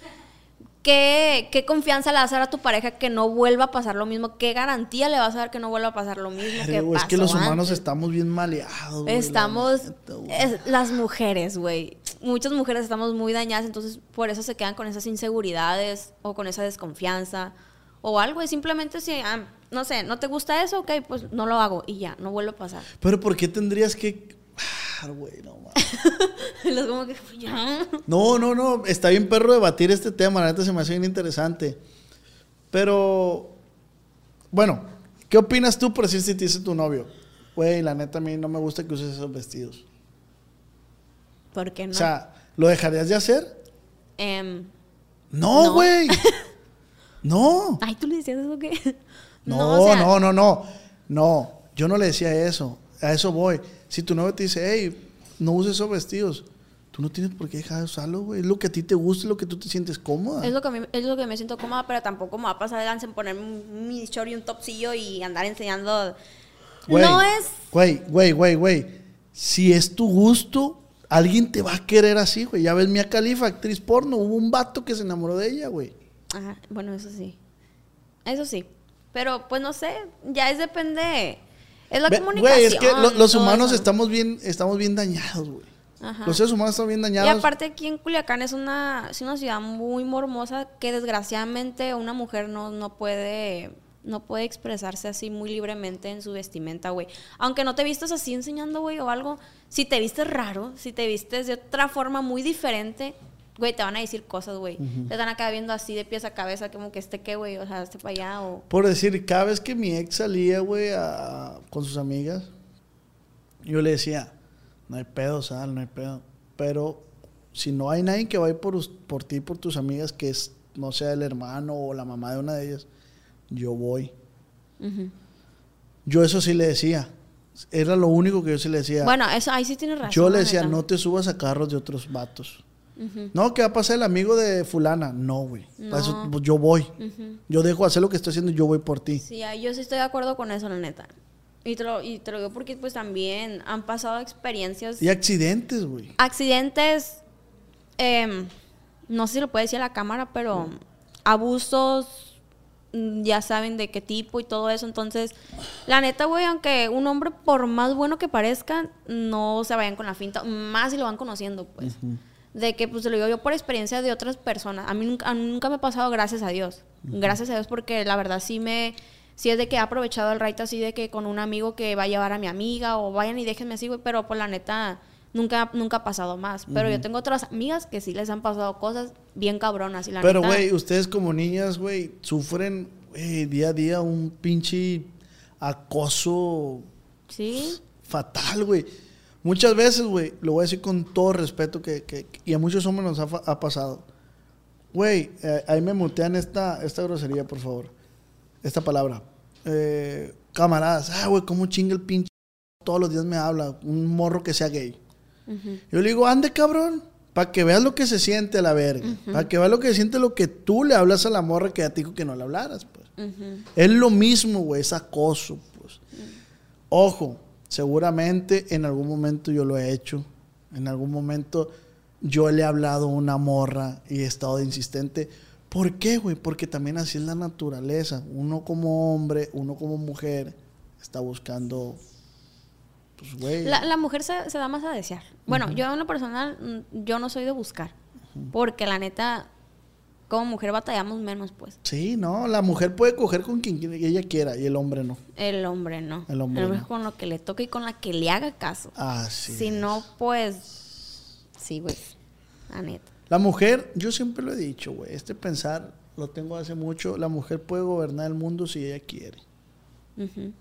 ¿qué, ¿qué confianza le vas a dar a tu pareja que no vuelva a pasar lo mismo? ¿Qué garantía le vas a dar que no vuelva a pasar lo mismo que es pasó que los humanos antes? estamos bien maleados, güey. la Estamos, neta, güey. es- las mujeres, güey. Muchas mujeres estamos muy dañadas, entonces por eso se quedan con esas inseguridades o con esa desconfianza o algo. Y simplemente si, ah, no sé, no te gusta eso, ok, pues no lo hago y ya, no vuelve a pasar. Pero ¿por qué tendrías que. Ah, güey, no. Los como que, pues, ya. No, no, no. Está bien perro debatir este tema. La neta se me hace bien interesante. Pero. Bueno, ¿qué opinas tú por decir si te dice tu novio? Güey, la neta a mí no me gusta que uses esos vestidos. ¿Por qué no? O sea, ¿lo dejarías de hacer? Em, No, No. güey. No. ay, ¿tú le decías eso qué? No, o sea, no, no, no. No, yo no le decía eso. A eso voy. Si tu novio te dice, hey, no uses esos vestidos, tú no tienes por qué dejar de usarlo, güey. Es lo que a ti te gusta, es lo que tú te sientes cómoda. Es lo, que a mí- es lo que me siento cómoda, pero tampoco me va a pasar de lanza en ponerme un mini short y un topsillo y andar enseñando. Güey, no es. Güey, güey, güey, güey. Si es tu gusto, alguien te va a querer así, güey. Ya ves Mia Khalifa, actriz porno. Hubo un vato que se enamoró de ella, güey. Ajá, bueno, eso sí. Eso sí. Pero pues no sé, ya es depende. Es la Ve- comunicación. Güey, es que lo- y los humanos eso. estamos bien, estamos bien dañados, güey. Ajá. Los seres humanos están bien Y dañados. aparte aquí en Culiacán es una, es una ciudad muy mormosa que desgraciadamente una mujer no, no puede no puede expresarse así muy libremente en su vestimenta, güey. Aunque no te vistas así enseñando, güey, o algo, si te vistes raro, si te vistes de otra forma muy diferente, güey, te van a decir cosas, güey. Te están acá viendo así de pies a cabeza, como que este qué, güey, o sea, este para allá, o... Por decir, cada vez que mi ex salía, güey, a- con sus amigas, yo le decía, no hay pedo, sal, no hay pedo. Pero si no hay nadie que vaya por, por ti, por tus amigas, que es, no sea el hermano o la mamá de una de ellas, yo voy. Yo eso sí le decía. Era lo único que yo sí le decía. Bueno, eso, ahí sí tienes razón. yo le decía, no te subas a carros de otros vatos. No, ¿qué va a pasar el amigo de fulana? No, güey. Para eso, No. pues, yo voy. Yo dejo hacer lo que estoy haciendo y yo voy por ti. Sí, yo sí estoy de acuerdo con eso, la neta. Y te lo, y te lo digo porque pues también han pasado experiencias, Y accidentes, güey. accidentes, em, no sé si lo puede decir a la cámara, pero abusos, ya saben de qué tipo y todo eso. Entonces, la neta, güey, aunque un hombre, por más bueno que parezca, no se vayan con la finta, más si lo van conociendo, pues. De que, pues, te lo digo yo por experiencia de otras personas. A mí nunca, a mí nunca me ha pasado, gracias a Dios. Gracias a Dios, porque la verdad sí me... Sí es de que he aprovechado el right así de que con un amigo que va a llevar a mi amiga o vayan y déjenme así, güey. Pero, pues, la neta, nunca, nunca ha pasado más. Pero yo tengo otras amigas que sí les han pasado cosas bien cabronas. Y la Pero, güey, ustedes como niñas, güey, sufren día a día un pinche acoso Sí. fatal, güey. Muchas veces, güey, lo voy a decir con todo respeto que, que- y a muchos hombres nos ha, ha pasado. Güey, eh, ahí me mutean esta, esta grosería, por favor. Esta palabra. Eh, camaradas, ah, güey, cómo chinga el pinche todos los días me habla, un morro que sea gay. Yo le digo, ande cabrón, para que veas lo que se siente a la verga. Para que veas lo que se siente lo que tú le hablas a la morra que ya te dijo que no le hablaras, pues. Es lo mismo, güey, es acoso, pues. Ojo, seguramente en algún momento yo lo he hecho. En algún momento yo le he hablado a una morra y he estado de insistente. ¿Por qué, güey? Porque también así es la naturaleza. Uno como hombre, uno como mujer, está buscando, pues, güey. La, la mujer se, se da más a desear. Bueno, yo en lo personal, mm, yo no soy de buscar. Porque la neta, como mujer batallamos menos, pues. Sí, no, la mujer puede coger con quien ella quiera y el hombre no. El hombre no. El hombre no. es con lo que le toca y con la que le haga caso. Así si es. no, pues. Sí, güey. La neta. La mujer, yo siempre lo he dicho, güey, este pensar lo tengo hace mucho, la mujer puede gobernar el mundo si ella quiere. Ujú.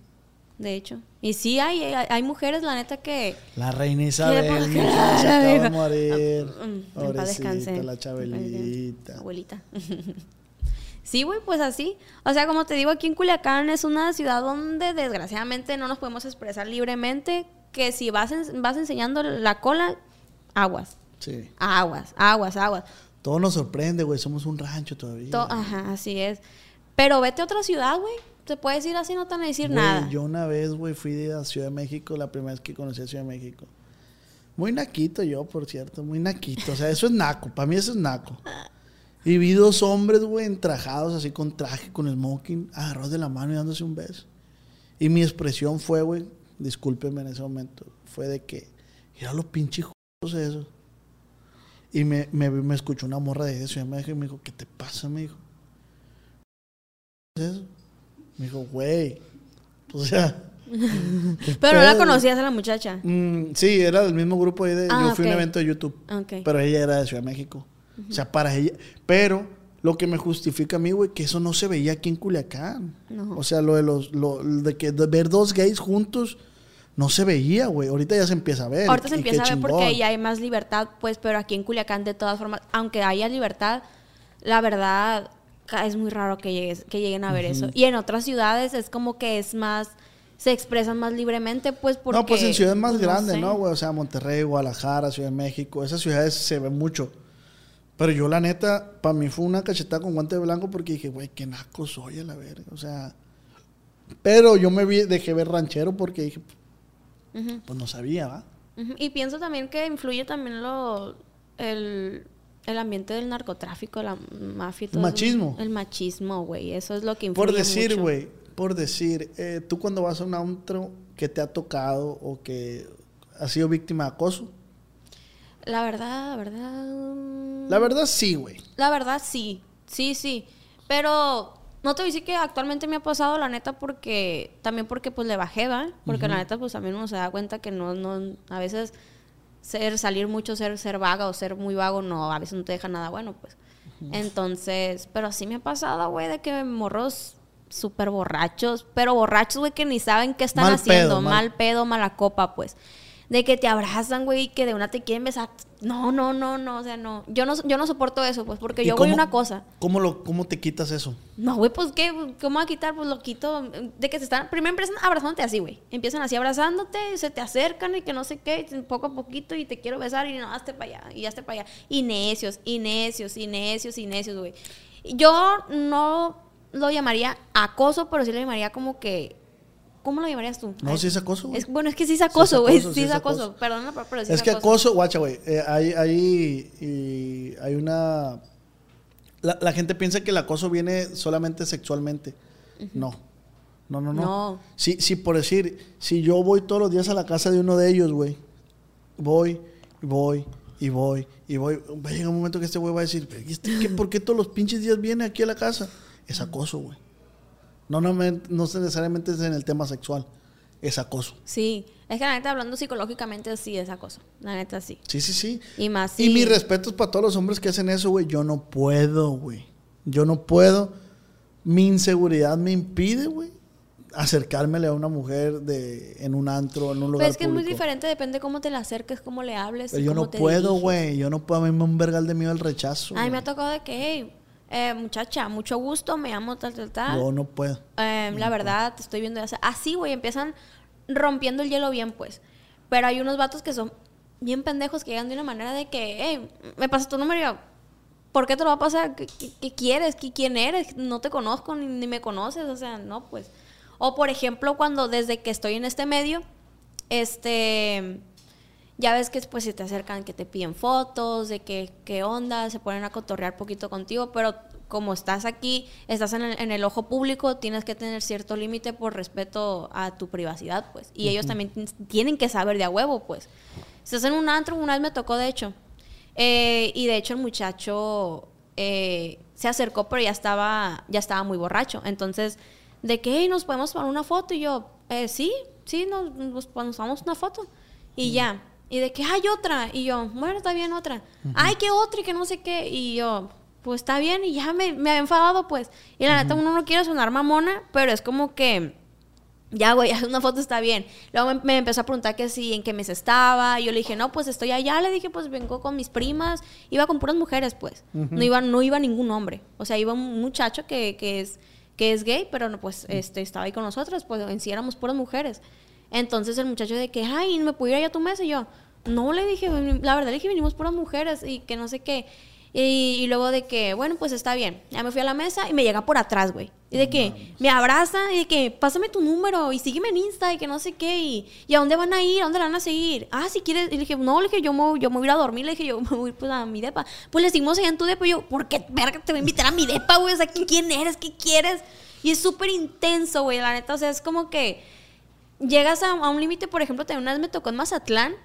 De hecho. Y sí, hay, hay, hay mujeres, la neta, que. La reina Isabel, mija, cara, se acaba de morir. Mm, Pobrecita, descanse. la. Chabelita. Abuelita. sí, güey, pues así. O sea, como te digo, aquí en Culiacán es una ciudad donde desgraciadamente no nos podemos expresar libremente. Que si vas, en- vas enseñando la cola, aguas. Sí. Aguas, aguas, aguas. Todo nos sorprende, güey, somos un rancho todavía. To- ajá, así es. Pero vete a otra ciudad, güey. Te puedes ir así, no te van a decir nada. Yo una vez, güey, fui de la Ciudad de México, la primera vez que conocí a Ciudad de México. Muy naquito yo, por cierto, muy naquito. O sea, eso es naco, para mí eso es naco. Y vi dos hombres, güey, entrajados así con traje, con smoking, agarrados de la mano y dándose un beso. Y mi expresión fue, güey, discúlpenme en ese momento, fue de que, era los pinches esos. Y me, me, me escuchó una morra de México y me dijo, ¿qué te pasa? Me dijo. ¿Qué es eso? Me dijo, güey. O sea. ¿qué Pero no la conocías a la muchacha. Mm, sí, era del mismo grupo ahí de. Ah, yo fui a un evento de YouTube. Ok. Pero ella era de Ciudad de México. O sea, para ella. Pero lo que me justifica a mí, güey, que eso no se veía aquí en Culiacán. No. O sea, lo de los. Lo, de que de ver dos gays juntos no se veía, güey. Ahorita ya se empieza a ver. Ahorita se empieza a ver porque ahí hay más libertad, pues, pero aquí en Culiacán, de todas formas, aunque haya libertad, la verdad es muy raro que, llegues, que lleguen a ver eso. Y en otras ciudades es como que es más, se expresan más libremente, pues, porque... no, pues en ciudades más pues, grandes. ¿no, güey? O sea, Monterrey, Guadalajara, Ciudad de México. Esas ciudades se ven mucho. Pero yo, la neta, para mí fue una cachetada con guante blanco porque dije, güey, qué naco soy a la verga. O sea. Pero yo me vi, dejé ver ranchero porque dije, pues no sabía, ¿va? Y pienso también que influye también lo, el, el ambiente del narcotráfico, la mafia y todo. eso. machismo. El machismo, güey, eso es lo que influye Por decir, güey, por decir, eh, tú cuando vas a un antro que te ha tocado o que has sido víctima de acoso, La verdad, la verdad... mm, la verdad sí, güey. La verdad, sí. Sí, sí. Pero no te voy a decir que actualmente me ha pasado, la neta, porque también porque pues le bajé, ¿va? Porque la neta, pues también uno se da cuenta que no, no, a veces ser, salir mucho, ser, ser vaga o ser muy vago, no, a veces no te deja nada bueno, pues. Entonces, pero sí me ha pasado, güey, de que morros súper borrachos, pero borrachos, güey, que ni saben qué están Mal haciendo, pedo, mal- mal pedo, mala copa, pues. De que te abrazan, güey, y que de una te quieren besar. No, no, no, no, o sea, no. Yo no, yo no soporto eso, pues, porque ¿Y yo voy cómo- una cosa. ¿Cómo, lo, ¿Cómo te quitas eso? No, güey, pues qué, ¿cómo va a quitar? Pues lo quito. De que se están. Primero empiezan abrazándote así, güey. Empiezan así abrazándote, se te acercan y que no sé qué, poco a poquito y te quiero besar y no, hazte para allá, y hazte para allá. Y necios, y necios, y necios, y necios, güey. Yo no lo llamaría acoso, pero sí lo llamaría como que. ¿Cómo lo llamarías tú? No, sí es acoso, güey. Es, bueno, es que sí es acoso, güey. Sí, es acoso. Perdona, pero- sí es que acoso, guacha, güey. eh, hay, hay, y hay una. La, la gente piensa que el acoso viene solamente sexualmente. No. No, no, no. No. Si, si por decir, si yo voy todos los días a la casa de uno de ellos, güey. Voy, voy, y voy, y voy. Va a llegar un momento que este güey va a decir, "¿Pero ¿y este qué? ¿por qué todos los pinches días viene aquí a la casa? Es acoso, güey. No, no, me- no necesariamente es en el tema sexual. Es acoso. Sí. Es que la neta, hablando psicológicamente, sí es acoso. La neta, sí. Sí, sí, sí. Y más Y sí. mis respetos para todos los hombres que hacen eso, güey. Yo no puedo, güey. Yo no puedo. Mi inseguridad me impide, güey, acercármele a una mujer de, en un antro, en un lugar Pero es que es muy público. diferente, depende cómo te la acerques, cómo le hables. Pero y yo cómo no te puedo, güey. Yo no puedo. A mí me un vergal de miedo el rechazo. Ay, me ha tocado de que, hey, eh, muchacha, mucho gusto, me llamo tal, tal, tal. Yo no puedo. Eh, la verdad, te estoy viendo así. Güey, empiezan rompiendo el hielo bien, pues. Pero hay unos vatos que son bien pendejos que llegan de una manera de que, hey, me pasas tu número y yo, ¿por qué te lo va a pasar? ¿Qué, qué- qué quieres? ¿Qui- ¿Quién eres? No te conozco ni, ni me conoces, o sea, no, pues. O por ejemplo, cuando desde que estoy en este medio, este, ya ves que pues se te acercan, que te piden fotos, de que qué onda, se ponen a cotorrear poquito contigo, pero como estás aquí, estás en el, en el ojo público, tienes que tener cierto límite por respeto a tu privacidad, pues. Y ellos también tienen que saber de a huevo, pues. Estás en un antro, una vez me tocó, de hecho. Eh, y de hecho el muchacho eh, se acercó, pero ya estaba, ya estaba muy borracho. Entonces, de que "Hey, nos podemos tomar una foto. Y yo, eh, sí, sí, nos, nos, nos tomamos una foto. Y ya. Y de que hay otra. Y yo, bueno, está bien otra. Ay, que otra y que no sé qué. Y yo, pues está bien. Y ya me, me había enfadado, pues. Y la neta, uno no quiere sonar mamona, pero es como que ya, güey, una foto está bien. Luego me, me empezó a preguntar que si en qué mes estaba. Y yo le dije, no, pues estoy allá. Le dije, pues vengo con mis primas. Iba con puras mujeres, pues. no, iba, no iba ningún hombre. O sea, iba un muchacho que, que es, que es gay, pero no, pues este, estaba ahí con nosotros. Pues en sí éramos puras mujeres. Entonces el muchacho de que, ay, ¿me puedo ir allá a tu mesa? Y yo, no, le dije, la verdad le dije, venimos puras mujeres y que no sé qué. Y, y luego de que, bueno, pues está bien. Ya me fui a la mesa y me llega por atrás, güey. Y de que me abraza y de que pásame tu número y sígueme en Insta y que no sé qué. Y, y a dónde van a ir, a dónde la van a seguir. Ah, si quieres. Y le dije, no, le dije, yo me, voy- yo me voy a ir a dormir. Le dije, yo me voy pues, a mi depa. Pues le seguimos allá en tu depa. Y yo, ¿por qué verga te voy a invitar a mi depa, güey? O sea, ¿quién eres? ¿Qué quieres? Y es súper intenso, güey, la neta. O sea, es como que llegas a, a un límite, por ejemplo, también una vez me tocó en Mazatlán,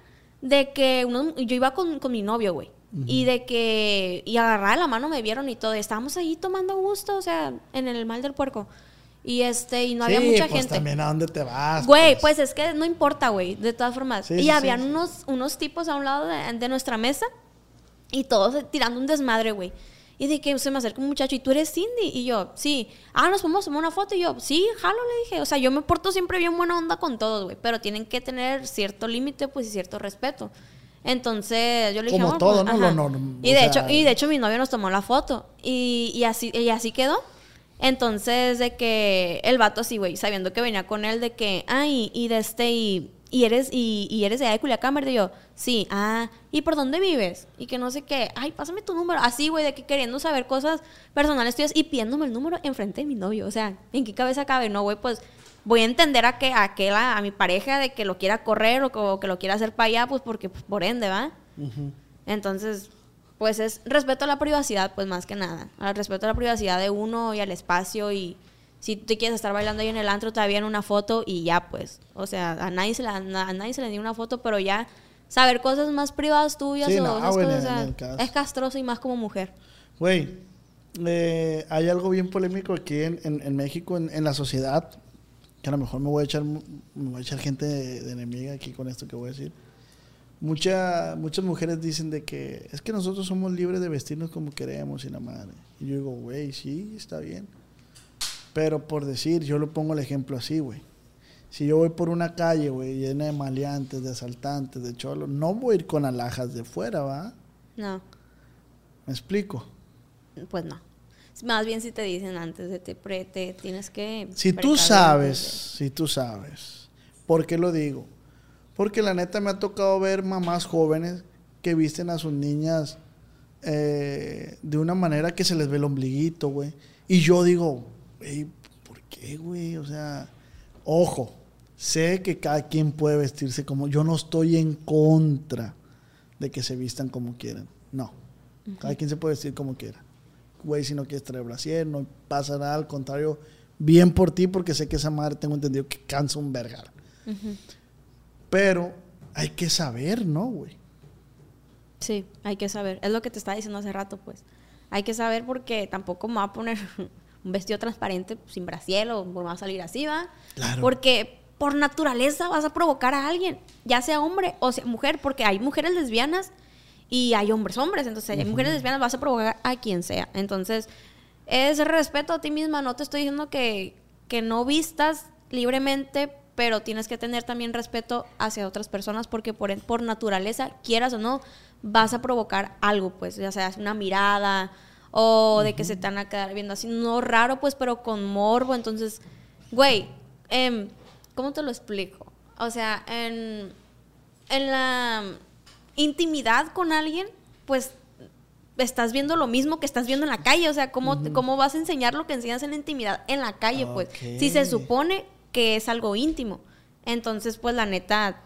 de que uno, yo iba con, con mi novio, güey. Y de que, y agarraba la mano, me vieron y todo. Y estábamos ahí tomando gusto, o sea, en el mal del puerco. Y este, y no había mucha pues gente. también a dónde te vas. Güey, pues es que no importa, güey, de todas formas. Sí, y sí, habían unos, unos tipos a un lado de, de nuestra mesa y todos tirando un desmadre, güey. Y de que se me acerca un muchacho y tú eres Cindy. Y yo, sí. Ah, nos podemos tomar una foto. Y yo, sí, jalo, le dije. O sea, yo me porto siempre bien buena onda con todos, güey. Pero tienen que tener cierto límite, pues, y cierto respeto. Entonces, yo le dije, Como "Ah, todo, pues, ¿no? Lo ajá". norm- y de sea- hecho, y de hecho mi novio nos tomó la foto. Y, y así, y así quedó. Entonces, de que el vato así, güey, sabiendo que venía con él, de que, ay, y de este, y, y eres, y, y eres de allá de Culiacán, ¿verdad? Y yo, sí, ah, ¿y por dónde vives? Y que no sé qué, ay, pásame tu número. Así, güey, de que queriendo saber cosas personales tuyas y pidiéndome el número enfrente de mi novio. O sea, ¿en qué cabeza cabe? No, güey, pues voy a entender a que a, aquel, a, a mi pareja de que lo quiera correr o que, o que lo quiera hacer para allá, pues porque, pues, por ende, ¿va? Entonces, pues es respeto a la privacidad, pues más que nada. Al respeto a la privacidad de uno y al espacio y si tú te quieres estar bailando ahí en el antro, todavía en una foto y ya, pues. O sea, a nadie se, la, a nadie se le dio una foto, pero ya saber cosas más privadas tuyas Sí, o no, esas güey, cosas, en o sea, el caso. es castroso y más como mujer. Güey, eh, hay algo bien polémico aquí en, en- en México, en, en la sociedad, que a lo mejor me voy a echar, me voy a echar gente de, de enemiga aquí con esto que voy a decir. Mucha, muchas mujeres dicen de que es que nosotros somos libres de vestirnos como queremos y la madre. Y yo digo, güey, sí, está bien. Pero por decir, yo lo pongo el ejemplo así, güey. Si yo voy por una calle, güey, llena de maleantes, de asaltantes, de cholos, no voy a ir con alhajas de fuera, ¿va? No, ¿Me explico? pues no. Más bien si te dicen antes de te, pre- te tienes que... Si tú sabes, si tú sabes, ¿por qué lo digo? Porque la neta me ha tocado ver mamás jóvenes que visten a sus niñas eh, de una manera que se les ve el ombliguito, güey. Y yo digo, güey, ¿por qué, güey? O sea, ojo, sé que cada quien puede vestirse como... Yo no estoy en contra de que se vistan como quieran. No. Cada quien se puede vestir como quiera. Güey, si no quieres traer brasier, no pasa nada. Al contrario, bien por ti, porque sé que esa madre tengo entendido que cansa un vergar. Pero hay que saber, ¿no, güey? Sí, hay que saber. Es lo que te estaba diciendo hace rato, pues. Hay que saber porque tampoco me va a poner un vestido transparente sin brasier o va a salir así, ¿va? Claro. Porque por naturaleza vas a provocar a alguien, ya sea hombre o sea mujer, porque hay mujeres lesbianas y hay hombres hombres, entonces hay mujeres lesbianas vas a provocar a quien sea. Entonces, es respeto a ti misma, no te estoy diciendo que, que no vistas libremente, pero tienes que tener también respeto hacia otras personas porque por, por naturaleza, quieras o no, vas a provocar algo, pues, ya sea una mirada o de que se te van a quedar viendo así, no raro, pues, pero con morbo. Entonces, güey, em, ¿cómo te lo explico? O sea, en, en la intimidad con alguien, pues estás viendo lo mismo que estás viendo en la calle. O sea, ¿cómo, ¿cómo vas a enseñar lo que enseñas en la intimidad en la calle? Pues, si se supone que es algo íntimo. Entonces, pues, la neta,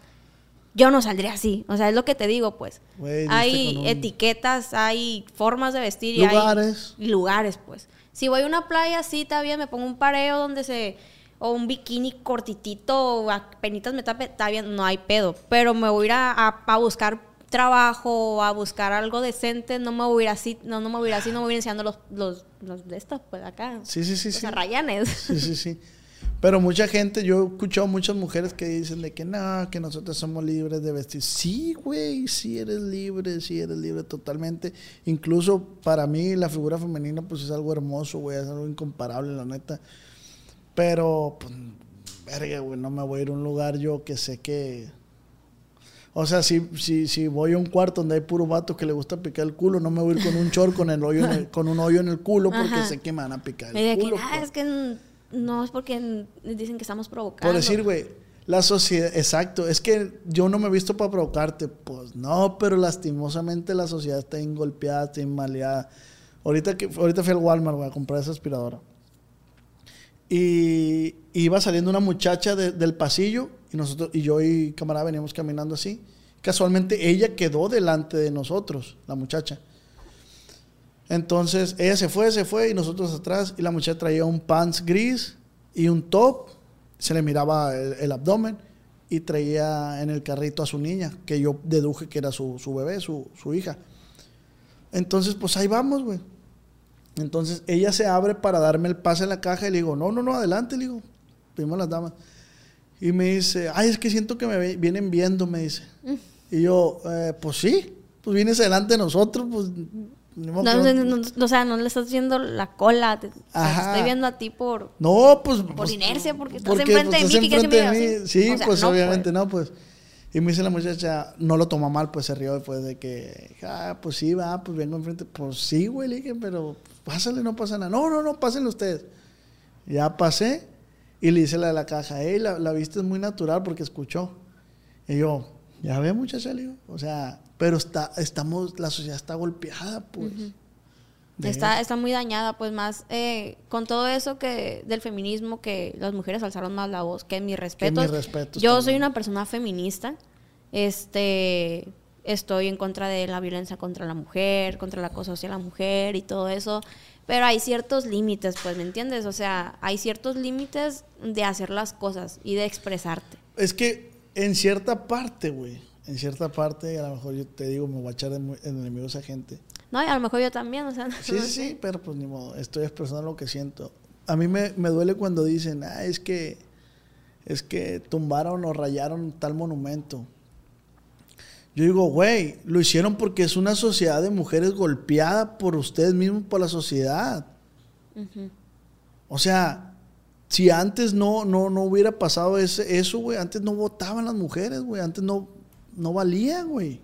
yo no saldría así. O sea, es lo que te digo, pues. Hay un- etiquetas, hay formas de vestir y Lugares. hay lugares, pues. Si voy a una playa, sí, está bien, me pongo un pareo donde se... O un bikini cortitito, o a penitas me tape, está bien, no hay pedo. Pero me voy a ir a, a- a buscar trabajo, a buscar algo decente, no me voy a ir así, no, no me voy a ir así, no me voy a ir enseñando los, los, los de estos, pues acá. Sí, sí, sí, los sí. arrayanes. Sí, sí, sí. Pero mucha gente, yo he escuchado muchas mujeres que dicen de que no, que nosotros somos libres de vestir. Sí, güey, sí eres libre, sí eres libre totalmente. Incluso para mí la figura femenina pues es algo hermoso, güey, es algo incomparable, la neta. Pero, pues, verga, güey, no me voy a ir a un lugar yo que sé que... O sea, si, si, si voy a un cuarto donde hay puro vato que le gusta picar el culo, no me voy a ir con un short con, el hoyo en el- con un hoyo en el culo porque Ajá. sé que me van a picar el que, culo. "Ah, pues". es que no es porque dicen que estamos provocando. Por decir, güey, la sociedad, exacto, es que yo no me he visto para provocarte, pues no, pero lastimosamente la sociedad está bien golpeada, está maleada. Ahorita, que, ahorita fui al Walmart, güey, a comprar esa aspiradora. Y iba saliendo una muchacha de- del pasillo y nosotros y yo y camarada veníamos caminando así. Casualmente ella quedó delante de nosotros, la muchacha. Entonces ella se fue, se fue y nosotros atrás y la muchacha traía un pants gris y un top, se le miraba el, el abdomen y traía en el carrito a su niña, que yo deduje que era su, su bebé, su, su hija. Entonces pues ahí vamos, güey. Entonces ella se abre para darme el pase en la caja y le digo, no, no, no, adelante, le digo, primero las damas. Y me dice, ay, es que siento que me vienen viendo, me dice. Y yo, "Eh, pues sí, pues vienes adelante de nosotros, pues... No, no, no- no, o sea, no le estás viendo la cola. te- sea, te Ajá. estoy viendo a ti por. No, pues. Por pues, inercia, porque estás enfrente de mí, ¿qué quieres enfrente de mí. Sí, O sea, pues obviamente pues. no, pues. Y me dice la muchacha, no lo toma mal, pues se rió después de que, ah, pues sí, va, pues vengo enfrente. Pues sí, güey, le dije, pero pásale, no pasa nada. No, no, no, pásenle ustedes. Ya pasé y le hice la de la caja, hey, la, la viste es muy natural porque escuchó. Y yo, ya ve, muchacha, le digo, o sea, pero está, estamos, la sociedad está golpeada, pues. de Está, está muy dañada, pues más eh, con todo eso que del feminismo, que las mujeres alzaron más la voz, que mis respetos. respetos Yo también. soy una persona feminista. Este estoy en contra de la violencia contra la mujer, contra el acoso hacia la mujer y todo eso. Pero hay ciertos límites, pues, ¿me entiendes? O sea, hay ciertos límites de hacer las cosas y de expresarte. Es que en cierta parte, güey, en cierta parte, a lo mejor yo te digo, me voy a echar en enemigos a gente. No, y a lo mejor yo también, o sea. Sí, sí, sí, pero pues ni modo, estoy expresando lo que siento. A mí me, me duele cuando dicen, ah, es que, es que tumbaron o rayaron tal monumento. Yo digo, güey, lo hicieron porque es una sociedad de mujeres golpeada por ustedes mismos, por la sociedad. O sea, si antes no, no, no hubiera pasado ese, eso, güey, antes no votaban las mujeres, güey, antes no, no valía, güey.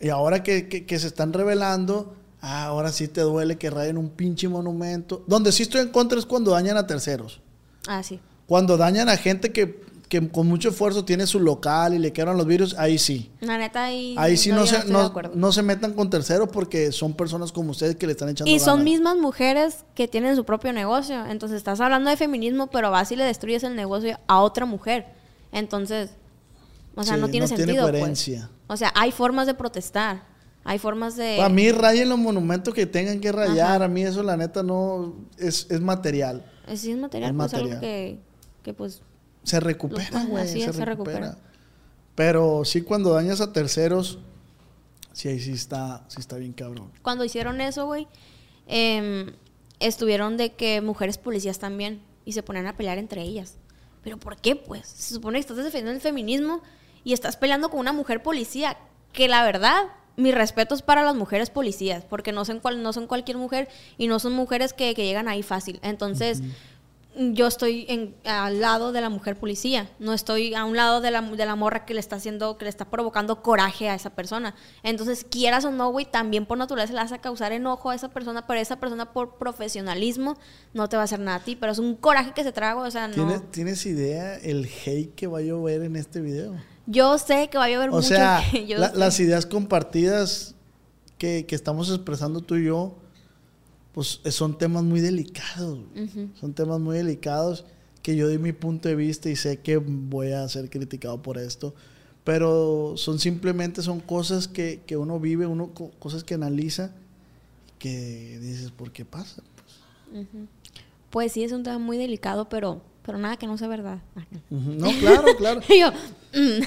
Y ahora que, que, se están revelando, ah, ahora sí te duele que rayen un pinche monumento. Donde sí estoy en contra es cuando dañan a terceros. Ah, sí. Cuando dañan a gente que que con mucho esfuerzo tiene su local y le quedan los virus, ahí sí. La neta, ahí. Ahí sí no, se, no, se metan con terceros porque son personas como ustedes que le están echando. Y son mismas mujeres que tienen su propio negocio. Entonces estás hablando de feminismo, pero vas y le destruyes el negocio a otra mujer. Entonces, o sea, no tiene sentido. Tiene pues. O sea, hay formas de protestar. Hay formas de. A mí rayen los monumentos que tengan que rayar. A mí eso, la neta, no. Es, es material. Sí, es material. Es pues, material. Algo que, que, pues se recupera, güey. Se, recupera. Pero sí cuando dañas a terceros, sí ahí sí está, sí está bien cabrón. Cuando hicieron eso, güey, em, estuvieron de que mujeres policías también y se ponían a pelear entre ellas. ¿Pero por qué, pues? Se supone que estás defendiendo el feminismo y estás peleando con una mujer policía. Que la verdad, mi respeto es para las mujeres policías, porque no son, cual, no son cualquier mujer y no son mujeres que, llegan ahí fácil. Entonces, yo estoy en, al lado de la mujer policía, no estoy a un lado de la, de la morra que le está haciendo, que le está provocando coraje a esa persona. Entonces, quieras o no, güey, también por naturaleza le vas a causar enojo a esa persona, pero esa persona por profesionalismo no te va a hacer nada a ti, pero es un coraje que se trago, o sea, no. ¿Tienes, idea el hate que va a llover en este video? Yo sé que va a mucho. O sea, las ideas compartidas que, que estamos expresando tú y yo, pues eh, son temas muy delicados. Son temas muy delicados que yo di mi punto de vista y sé que voy a ser criticado por esto. Pero son simplemente son cosas que, uno vive, uno cosas que analiza y que dices, ¿por qué pasa? Pues. pues sí, es un tema muy delicado, pero, pero nada que no sea verdad. No, claro, claro. Mm.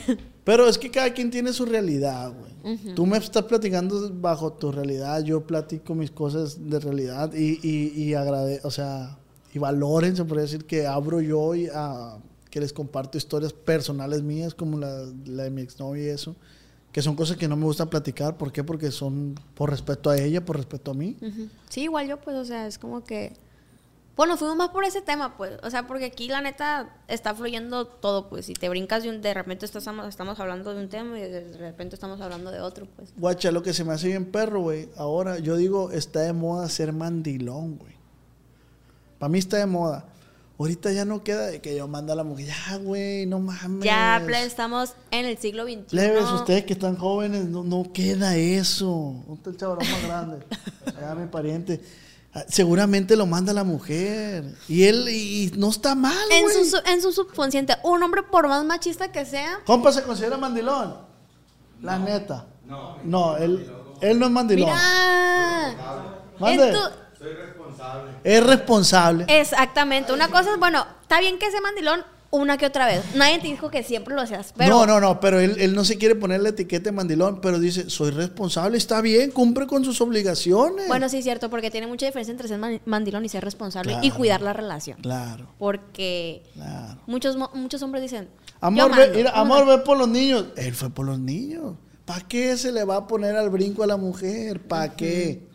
Pero es que cada quien tiene su realidad, güey. Tú me estás platicando bajo tu realidad, yo platico mis cosas de realidad y, y, y o sea, y valoren, se podría decir que abro yo y a, que les comparto historias personales mías como la, la de mi exnovia y eso, que son cosas que no me gusta platicar. ¿Por qué? Porque son por respeto a ella, por respeto a mí. Sí, igual yo, pues, o sea, es como que bueno, fuimos más por ese tema, pues. O sea, porque aquí la neta está fluyendo todo, pues. Si te brincas de un, de repente estamos, estamos hablando de un tema y de repente estamos hablando de otro, pues. Guacha, lo que se me hace bien perro, güey. Ahora, yo digo, está de moda ser mandilón, güey. Para mí está de moda. Ahorita ya no queda de que yo mando a la mujer, ya, güey, no mames. Ya, estamos en el siglo XXI. Leves, ustedes que están jóvenes, no, no queda eso. ¿Dónde está el chavalón más grande? Allá mi pariente. Ah, seguramente lo manda la mujer. Y él, y no está mal, en su, en su subconsciente, un hombre por más machista que sea. Compa, ¿se considera mandilón? La neta. No. No, él, él no es mandilón. Mira. Mande. Soy responsable. Es responsable. Exactamente. Una cosa es, bueno, está bien que sea mandilón, una que otra vez. Nadie te dijo que siempre lo seas. Pero... No, no, no, pero él, no se quiere poner la etiqueta de mandilón, pero dice, soy responsable, está bien, cumple con sus obligaciones. Bueno, sí, es cierto, porque tiene mucha diferencia entre ser mandilón y ser responsable y cuidar la relación. Claro. Porque Muchos, muchos hombres dicen, amor, ve, amor, ve por los niños. Él fue por los niños. ¿Para qué se le va a poner al brinco a la mujer? ¿Para qué?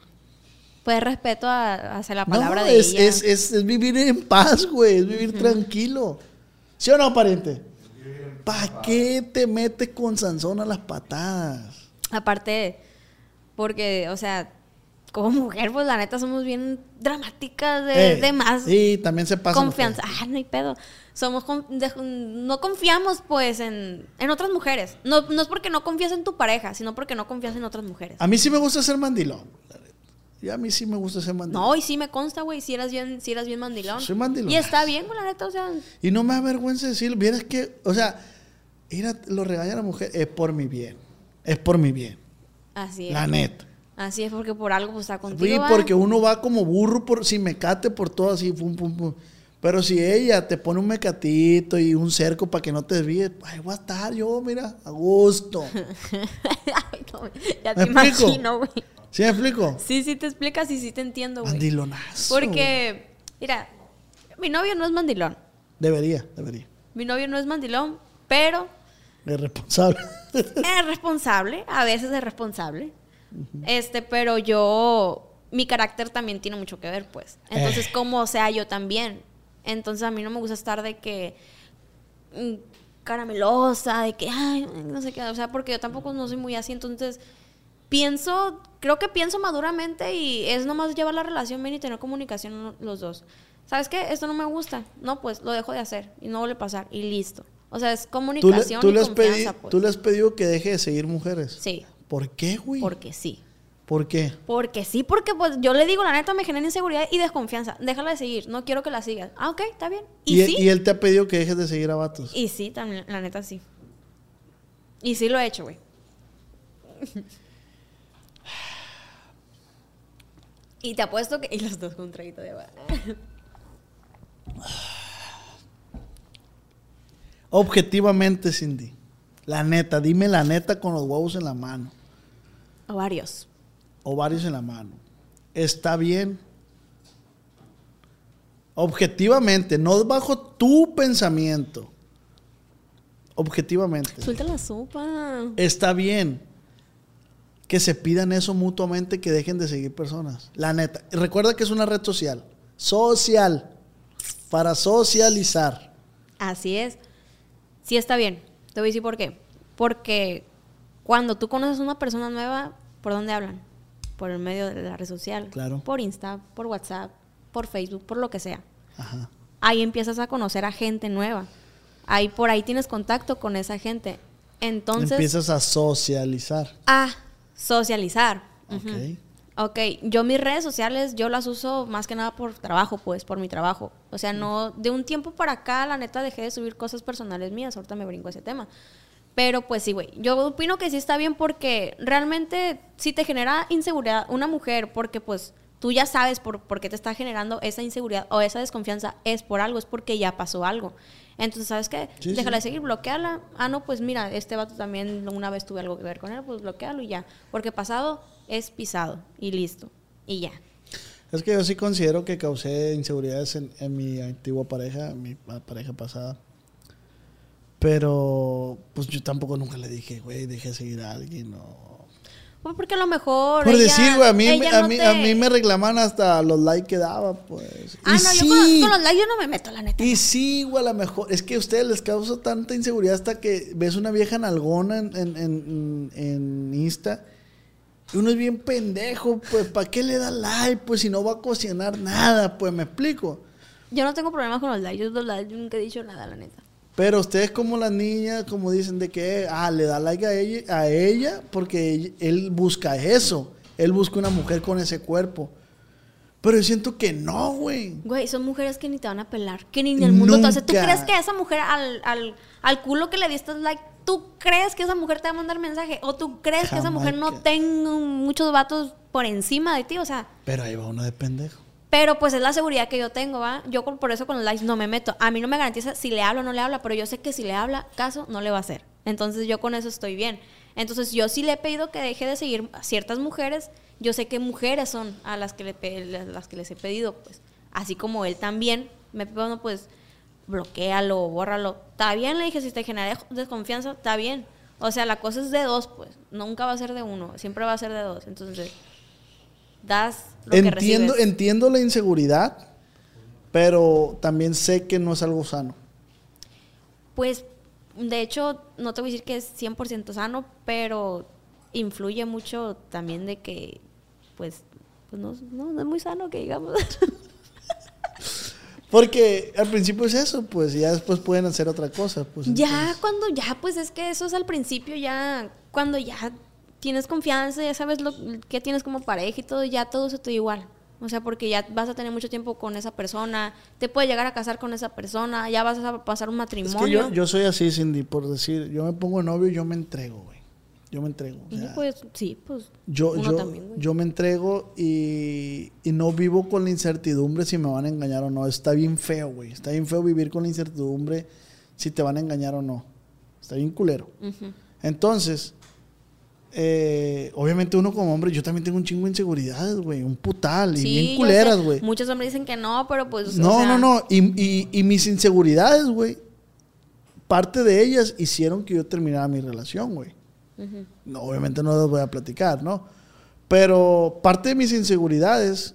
Pues respeto a, hacer la palabra de es, ella. Es, es, es, vivir en paz, güey, es vivir tranquilo. ¿Sí o no, pariente? ¿Para qué te metes con Sansón a las patadas? Aparte, porque, o sea, como mujer, pues la neta somos bien dramáticas de, más. Sí, también se pasa. Confianza. Ah, no hay pedo. Somos no confiamos, pues, en, en otras mujeres. No, no, es porque no confías en tu pareja, sino porque no confías en otras mujeres. A mí sí me gusta ser mandilón. Y a mí sí me gusta ser mandilón. No, y sí me consta, güey, si eras bien, si eras bien mandilón. Soy mandilón. Y está bien, con la neta, o sea. Y no me da vergüenza decirlo. Vieras que, o sea, ir a, lo regaña a la mujer, es por mi bien. Es por mi bien. Así es. La neta. Así es, porque por algo pues, está contigo. Sí, porque uno va como burro por, si mecate por todo así, pum, pum, pum. Pero si ella te pone un mecatito y un cerco para que no te desvíes, ay, voy a estar yo, mira, a gusto. ya te imagino, güey. ¿Sí me explico? Sí, sí te explicas y sí te entiendo, güey. Mandilonazo. Porque, mira, mi novio no es mandilón. Debería, debería. Mi novio no es mandilón, pero Es responsable. es responsable, a veces es responsable. Este, pero yo, mi carácter también tiene mucho que ver, pues. Entonces, Eh. como sea yo también. Entonces, a mí no me gusta estar de que mm, caramelosa, de que, ay, no sé qué, o sea, porque yo tampoco no soy muy así. Entonces, pienso, creo que pienso maduramente y es nomás llevar la relación bien y tener comunicación los dos. ¿Sabes qué? Esto no me gusta. No, pues lo dejo de hacer y no vuelve a pasar y listo. O sea, es ¿Tú le, comunicación tú y le has confianza, pedido, pues. ¿Tú le has pedido que deje de seguir mujeres? Sí, ¿Por qué, güey? porque sí. ¿Por qué? Porque sí, porque pues yo le digo, la neta me genera inseguridad y desconfianza. Déjala de seguir, no quiero que la sigas. Ah, ok, está bien. Y, ¿Y, él- sí, y él te ha pedido que dejes de seguir a vatos. y sí, también, la neta sí. Y sí lo he hecho, güey. y te apuesto que... Y los dos con un traguito de agua. Objetivamente, Cindy. La neta, dime la neta con los huevos en la mano. O varios. O varios en la mano. ¿Está bien? Objetivamente, no bajo tu pensamiento. Objetivamente. Suelta la sopa. Está bien que se pidan eso mutuamente, que dejen de seguir personas. La neta. Y Recuerda que es una red social. Social. Para socializar. Así es. Sí está bien. Te voy a decir por qué. Porque cuando tú conoces a una persona nueva, ¿por dónde hablan? Por el medio de la red social. Claro. Por Insta, por WhatsApp, por Facebook, por lo que sea. Ajá. Ahí empiezas a conocer a gente nueva. Ahí por ahí tienes contacto con esa gente. Entonces, Empiezas a socializar. a socializar. Ok. Ok, yo mis redes sociales, yo las uso más que nada por trabajo, pues, por mi trabajo. O sea, no, de un tiempo para acá, la neta, dejé de subir cosas personales mías, ahorita me brinco ese tema. Pero pues sí, güey, yo opino que sí está bien porque realmente si te genera inseguridad una mujer, porque pues tú ya sabes por, por qué te está generando esa inseguridad o esa desconfianza, es por algo, es porque ya pasó algo. Entonces, ¿sabes qué? Sí, Déjala sí. de seguir, bloqueala. Ah, no, pues mira, este vato también una vez tuve algo que ver con él, pues bloquealo y ya. Porque pasado es pisado y listo. Y ya. Es que yo sí considero que causé inseguridades en, en mi antigua pareja, en mi pa- pareja pasada. Pero, pues yo tampoco nunca le dije, güey, deje de seguir a alguien o... Pues porque a lo mejor. Por ella- decir, güey, a mí, a, no mí, te- a mí me reclaman hasta los likes que daba, pues. Ah, y no, sí, yo con, con los likes yo no me meto, la neta. y sí, güey, a lo mejor. Es que a ustedes les causa tanta inseguridad hasta que ves una vieja nalgona en, en, en, en Insta. Y uno es bien pendejo, pues, ¿para qué le da like? Pues si no va a cocinar nada, pues, me explico. Yo no tengo problemas con los likes. Yo los likes yo nunca he dicho nada, la neta. Pero ustedes como las niñas, como dicen de que, ah, le da like a ella, a ella porque él busca eso. Él busca una mujer con ese cuerpo. Pero yo siento que no, güey. Güey, son mujeres que ni te van a pelar. Que ni en el mundo te hace. ¿Tú Nunca. crees que esa mujer al, al, al culo que le diste like, tú crees que esa mujer te va a mandar mensaje? ¿O tú crees que esa mujer no tenga muchos vatos por encima de ti? O sea. Pero ahí va uno de pendejo. Pero pues es la seguridad que yo tengo, ¿va? Yo por eso con los likes no me meto. A mí no me garantiza si le habla o no le habla, pero yo sé que si le habla, caso, no le va a hacer. Entonces yo con eso estoy bien. Entonces yo sí le he pedido que deje de seguir a ciertas mujeres. Yo sé que mujeres son a las que, le las que les he pedido, pues. Así como él también. Me bueno, pues, bloquealo, bórralo. Está bien, le dije, si te genera desconfianza, está bien. O sea, la cosa es de dos, pues. Nunca va a ser de uno, siempre va a ser de dos. Entonces, das lo Entiendo, entiendo la inseguridad, pero también sé que no es algo sano. Pues, de hecho, no te voy a decir que es 100% sano, pero influye mucho también de que, pues, pues no, no, no es muy sano que digamos. Porque al principio es eso, pues, y ya después pueden hacer otra cosa. Pues, ya entonces- cuando ya, pues es que eso es al principio, ya cuando ya tienes confianza, ya sabes lo que tienes como pareja y todo, ya todo se te da igual. O sea, porque ya vas a tener mucho tiempo con esa persona, te puedes llegar a casar con esa persona, ya vas a pasar un Es matrimonio. que yo, yo soy así, Cindy, por decir, yo me pongo novio y yo me entrego, güey. Yo me entrego. o sea, pues sí, pues yo, uno yo, también, güey. yo me entrego y, y no vivo con la incertidumbre si me van a engañar o no. Está bien feo, güey. Está bien feo vivir con la incertidumbre si te van a engañar o no. Está bien culero. Entonces, eh, obviamente uno como hombre, yo también tengo un chingo de inseguridades, güey. Un putal y bien culeras, güey. Muchos hombres dicen que no, pero pues. o No, sea, no, no. Y, y- y mis inseguridades, güey, parte de ellas hicieron que yo terminara mi relación, güey. No, obviamente no las voy a platicar, ¿no? Pero parte de mis inseguridades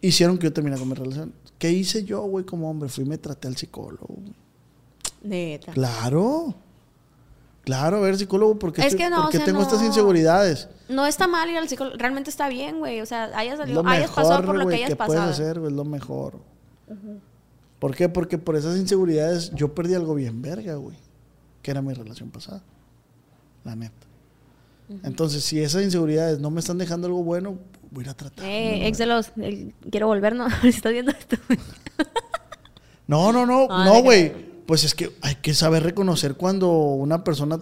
hicieron que yo terminara con mi relación. ¿Qué hice yo, güey, como hombre? Fui y me traté al psicólogo. Neta. Claro. Claro, a ver, psicólogo, ¿por qué, Es te- que no, por o qué sea, tengo estas inseguridades? No está mal ir al psicólogo. Realmente está bien, güey. O sea, hayas, salido, lo hayas pasado por lo que hayas que puedes pasado. hacer, güey, es lo mejor. ¿Por qué? Porque por esas inseguridades yo perdí algo bien verga, güey. Que era mi relación pasada. La neta. Entonces, si esas inseguridades no me están dejando algo bueno, voy a ir a tratar. Eh, ex de los. el- quiero volver, ¿no? si estás viendo esto. No, no, no, Ah, no, güey. Pues es que hay que saber reconocer cuando una persona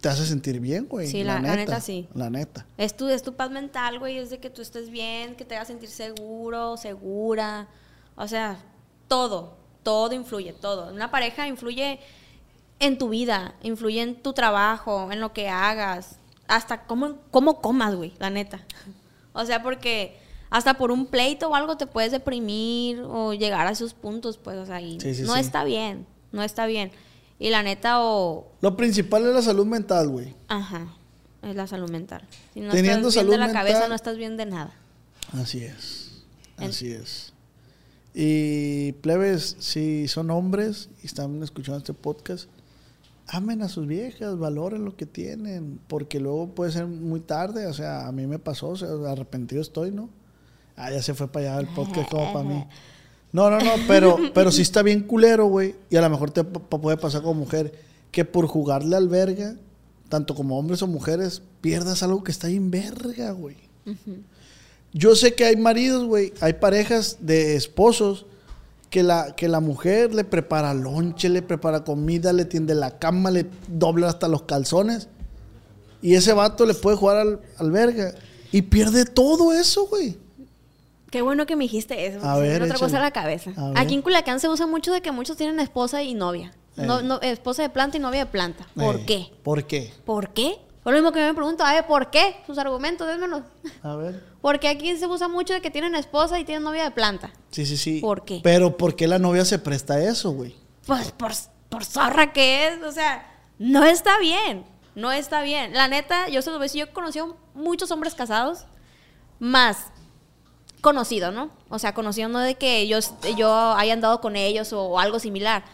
te hace sentir bien, güey. Sí, la- la neta, sí. La neta. Es tu, es tu paz mental, güey. Es de que tú estés bien, que te hagas sentir seguro, segura. O sea, todo. Todo influye, todo. Una pareja influye en tu vida, influye en tu trabajo, en lo que hagas. Hasta cómo, cómo comas, güey, la neta. O sea, porque hasta por un pleito o algo te puedes deprimir o llegar a esos puntos, pues, o sea, y Sí, sí, no sí. está bien, no está bien. Y la neta, o, Lo principal es la salud mental, güey. Ajá, es la salud mental. Si no Teniendo estás bien de la cabeza, no estás bien de nada. Así es. En- Así es. Y plebes, si son hombres y están escuchando este podcast, amen a sus viejas, valoren lo que tienen, porque luego puede ser muy tarde. O sea, a mí me pasó, o sea, arrepentido estoy, ¿no? Ah, ya se fue para allá el podcast como para mí. No, no, no, pero, pero sí está bien culero, güey. Y a lo mejor te puede pasar como mujer, que por jugarle al verga, tanto como hombres o mujeres, pierdas algo que está bien verga, güey. Yo sé que hay maridos, güey, hay parejas de esposos que la, que la mujer le prepara lonche, le prepara comida, le tiende la cama, le dobla hasta los calzones. Y ese vato le puede jugar al, al verga. Y pierde todo eso, güey. Qué bueno que me dijiste eso. A ver, otra cosa a la cabeza. A. Aquí en Culiacán se usa mucho de que muchos tienen esposa y novia. No, Eh. no, esposa de planta y novia de planta. ¿Por Eh, qué? ¿Por qué? ¿Por qué? Por lo mismo que me pregunto, a ver, ¿por qué? Sus argumentos, démelos. A ver. Porque aquí se usa mucho de que tienen esposa y tienen novia de planta. Sí, sí, sí. ¿Por qué? Pero ¿por qué la novia se presta a eso, güey? Pues por, por zorra que es, o sea, no está bien, no está bien. La neta, yo se lo veo, yo he conocido muchos hombres casados, más conocido, ¿no? O sea, conocido no de que yo, yo haya andado con ellos o, algo similar,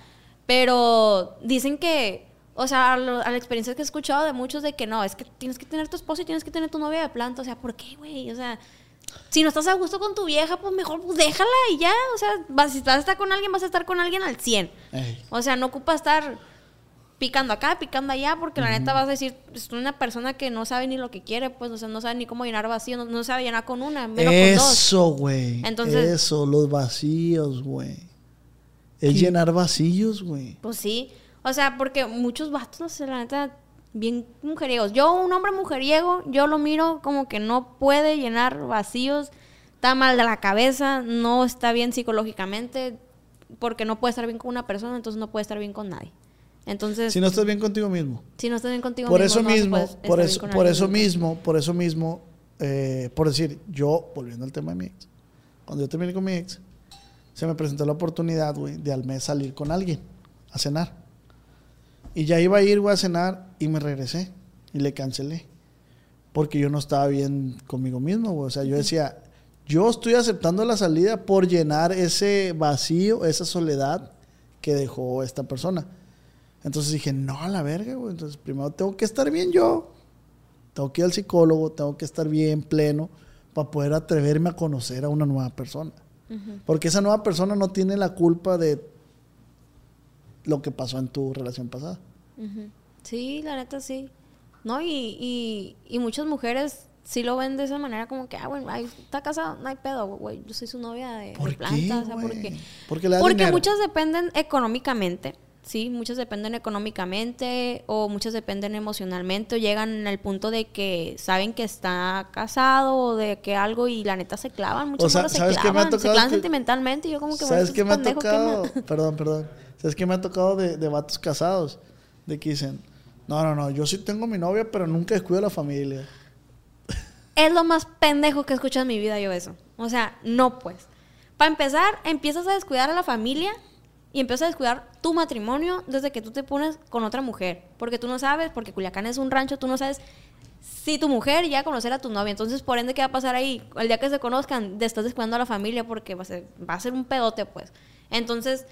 pero dicen que, o sea, a, lo- a la experiencia que he escuchado de muchos de que no, es que tienes que tener tu esposo y tienes que tener tu novia de planta, o sea, ¿por qué, güey? O sea... Si no estás a gusto con tu vieja, pues mejor pues déjala y ya. O sea, vas, si vas a estar con alguien, vas a estar con alguien al 100. Ey. O sea, no ocupa estar picando acá, picando allá, porque la neta vas a decir, es una persona que no sabe ni lo que quiere, pues, o sea, no sabe ni cómo llenar vacío, no, no sabe llenar con una, menos con dos. Eso, güey. Entonces- Eso, los vacíos, güey. Es llenar vacíos, güey. Pues sí. O sea, porque muchos vatos, o sea, la neta, bien mujeriegos. Yo, un hombre mujeriego, yo lo miro como que no puede llenar vacíos, está mal de la cabeza, no está bien psicológicamente, porque no puede estar bien con una persona, entonces no puede estar bien con nadie. Entonces, Si no estás bien contigo mismo. si no estás bien contigo por mismo, eso no mismo, por eso, por eso mismo, por eso mismo, eh, por decir, yo, volviendo al tema de mi ex, cuando yo terminé con mi ex, se me presentó la oportunidad, güey, de al mes salir con alguien a cenar. Y ya iba a ir, güey, a cenar y me regresé y le cancelé. Porque yo no estaba bien conmigo mismo, güey. O sea, yo decía, yo estoy aceptando la salida por llenar ese vacío, esa soledad que dejó esta persona. Entonces dije, no, a la verga, güey. Entonces primero tengo que estar bien yo. Tengo que ir al psicólogo, tengo que estar bien pleno para poder atreverme a conocer a una nueva persona. Porque esa nueva persona no tiene la culpa de lo que pasó en tu relación pasada. Ujú. Sí, la neta sí. No, y, y, y muchas mujeres sí lo ven de esa manera como que, ah, bueno, está casado, no hay pedo, güey, yo soy su novia de, de ¿Por planta, qué, o sea. Porque Porque muchas dependen económicamente, sí, muchas dependen económicamente o muchas dependen emocionalmente o llegan al punto de que saben que está casado o de que algo y la neta se clavan, muchas O sea, morras se ¿sabes qué me ha clavan, se tocado clavan que- sentimentalmente y yo como que, ¿Sabes qué me ha pendejo, ¿qué tocado? ma- Perdón, perdón. ¿Sabes qué me ha tocado de, de vatos casados? De que dicen, No, no, no. Yo sí tengo mi novia, pero nunca descuido a la familia. Es lo más pendejo que he escuchado en mi vida yo eso. O sea, no pues. Para empezar, empiezas a descuidar a la familia y empiezas a descuidar tu matrimonio desde que tú te pones con otra mujer. Porque tú no sabes, porque Culiacán es un rancho, tú no sabes si tu mujer ya conocer a tu novia. Entonces, por ende, ¿qué va a pasar ahí? El día que se conozcan, te estás descuidando a la familia porque va a ser, va a ser un pedote, pues. Entonces,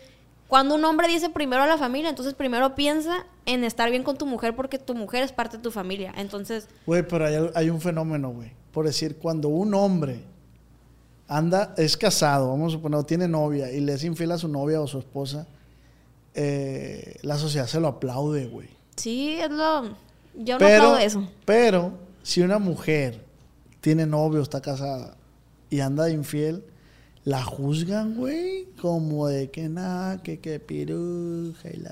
cuando un hombre dice primero a la familia, entonces primero piensa en estar bien con tu mujer porque tu mujer es parte de tu familia. Entonces, Güey, pero hay, hay un fenómeno, güey. Por decir, cuando un hombre anda, es casado, vamos a suponer, o tiene novia y le es infiel a su novia o su esposa, eh, la sociedad se lo aplaude, güey. sí, es lo... Yo no Pero, aplaudo eso. pero si una mujer tiene novio, está casada y anda de infiel, la juzgan, güey, como de que nada, que que piruja y la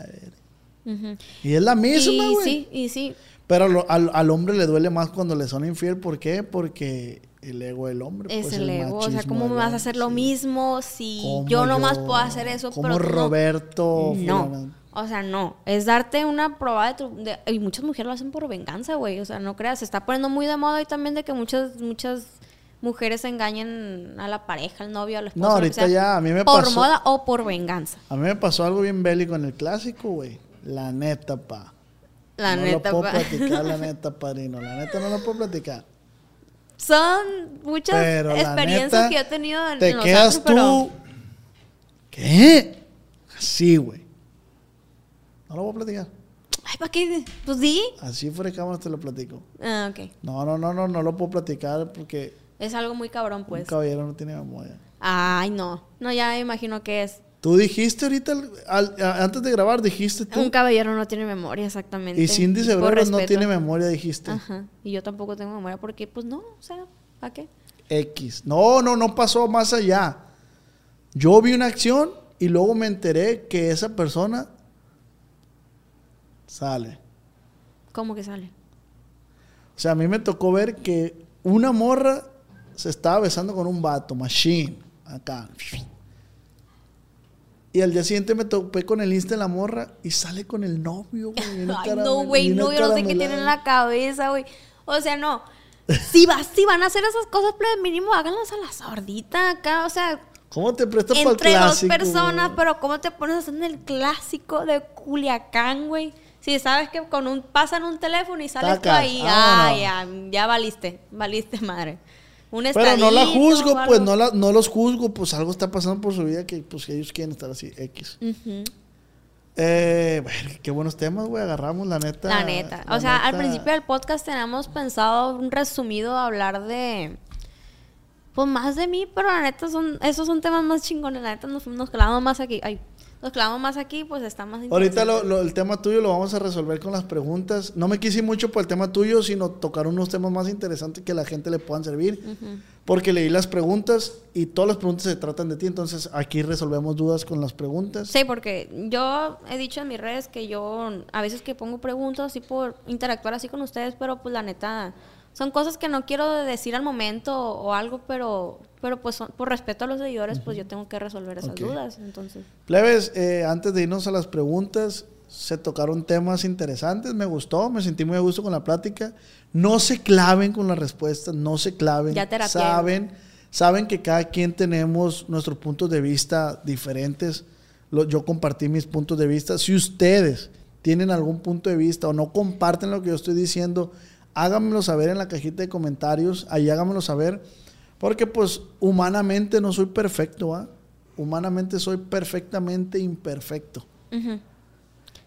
verga. Y es la misma, y güey. sí, y sí. Pero lo- al, al hombre le duele más cuando le son infiel. ¿Por qué? Porque el ego del hombre. Es pues, el ego. O sea, ¿cómo me vas a hacer lo sí. mismo si yo nomás yo, puedo hacer eso? Como no? Roberto. No. O sea, no. Es darte una prueba de tu. de- y muchas mujeres lo hacen por venganza, güey. O sea, no creas. Se está poniendo muy de moda y también de que muchas, muchas mujeres engañen a la pareja, al novio, a la esposa. No, ahorita ya, a mí me Por pasó- moda o por venganza. A mí me pasó algo bien bélico en el clásico, güey. La neta, pa. La no neta, lo puedo pa. platicar, la neta, padrino. La neta no lo puedo platicar. Son muchas Pero experiencias neta, que he tenido en, Te los quedas pero- tú. ¿Qué? Así, güey. No lo voy a platicar. Ay, ¿para qué? Pues di. Así fuera de cámara te lo platico. Ah, ok. No, no, no, no, no lo puedo platicar porque Es algo muy cabrón, un pues. caballero no tiene memoria. Ay, no. No, ya me imagino que es. Tú dijiste ahorita, al- al- a- antes de grabar, dijiste tú. Un caballero no tiene memoria, exactamente. Y Cindy Cebreros no tiene memoria, dijiste. Ajá. Y yo tampoco tengo memoria porque, pues no, o sea, ¿para qué? X. No, no, no pasó más allá. Yo vi una acción y luego me enteré que esa persona sale. ¿Cómo que sale? O sea, a mí me tocó ver que una morra se estaba besando con un vato, machine, acá. Y al día siguiente me topé con el Insta de la morra y sale con el novio, güey. Ay, no, güey, no, yo no sé qué tienen en la cabeza, güey. O sea, no. Si, vas, si van a hacer esas cosas, pues mínimo háganlas a la sordita acá, o sea, ¿Cómo te prestas para el entre dos clásico? personas, güey? pero ¿cómo te pones a hacer en el clásico de Culiacán, güey? Si sabes que con un pasan un teléfono y sales tú Taca, ahí, vámonos. ay, ya, ya valiste, valiste madre. Un Pero no la juzgo, pues no, la, no los juzgo, pues algo está pasando por su vida que pues ellos quieren estar así, X. Ujú. Eh, bueno, qué buenos temas, güey, agarramos la neta. La neta. la O sea, al principio del podcast teníamos pensado un resumido hablar de. Pues más de mí, pero la neta son. Esos son temas más chingones. La neta nos, nos clavamos más aquí. Ay, nos clavamos más aquí, pues está más Ahorita lo- lo- el tema tuyo lo vamos a resolver con las preguntas. No me quise mucho por el tema tuyo, sino tocar unos temas más interesantes que a la gente le puedan servir. Porque leí las preguntas y todas las preguntas se tratan de ti. Entonces aquí resolvemos dudas con las preguntas. Sí, porque yo he dicho en mis redes que yo a veces que pongo preguntas así por interactuar así con ustedes, pero pues la neta son cosas que no quiero decir al momento o, algo, pero pero pues son- por respeto a los seguidores, pues yo tengo que resolver esas Ok. dudas, entonces. Plebes, eh, antes de irnos a las preguntas, se tocaron temas interesantes. Me gustó, me sentí muy a gusto con la plática. No se claven con las respuestas, no se claven. Ya terapiaron. saben, saben que cada quien tenemos nuestros puntos de vista diferentes. Lo- yo compartí mis puntos de vista. Si ustedes tienen algún punto de vista o no comparten lo que yo estoy diciendo, háganmelo saber en la cajita de comentarios. Ahí háganmelo saber. Porque pues humanamente no soy perfecto, ¿va? Humanamente soy perfectamente imperfecto. Ujú.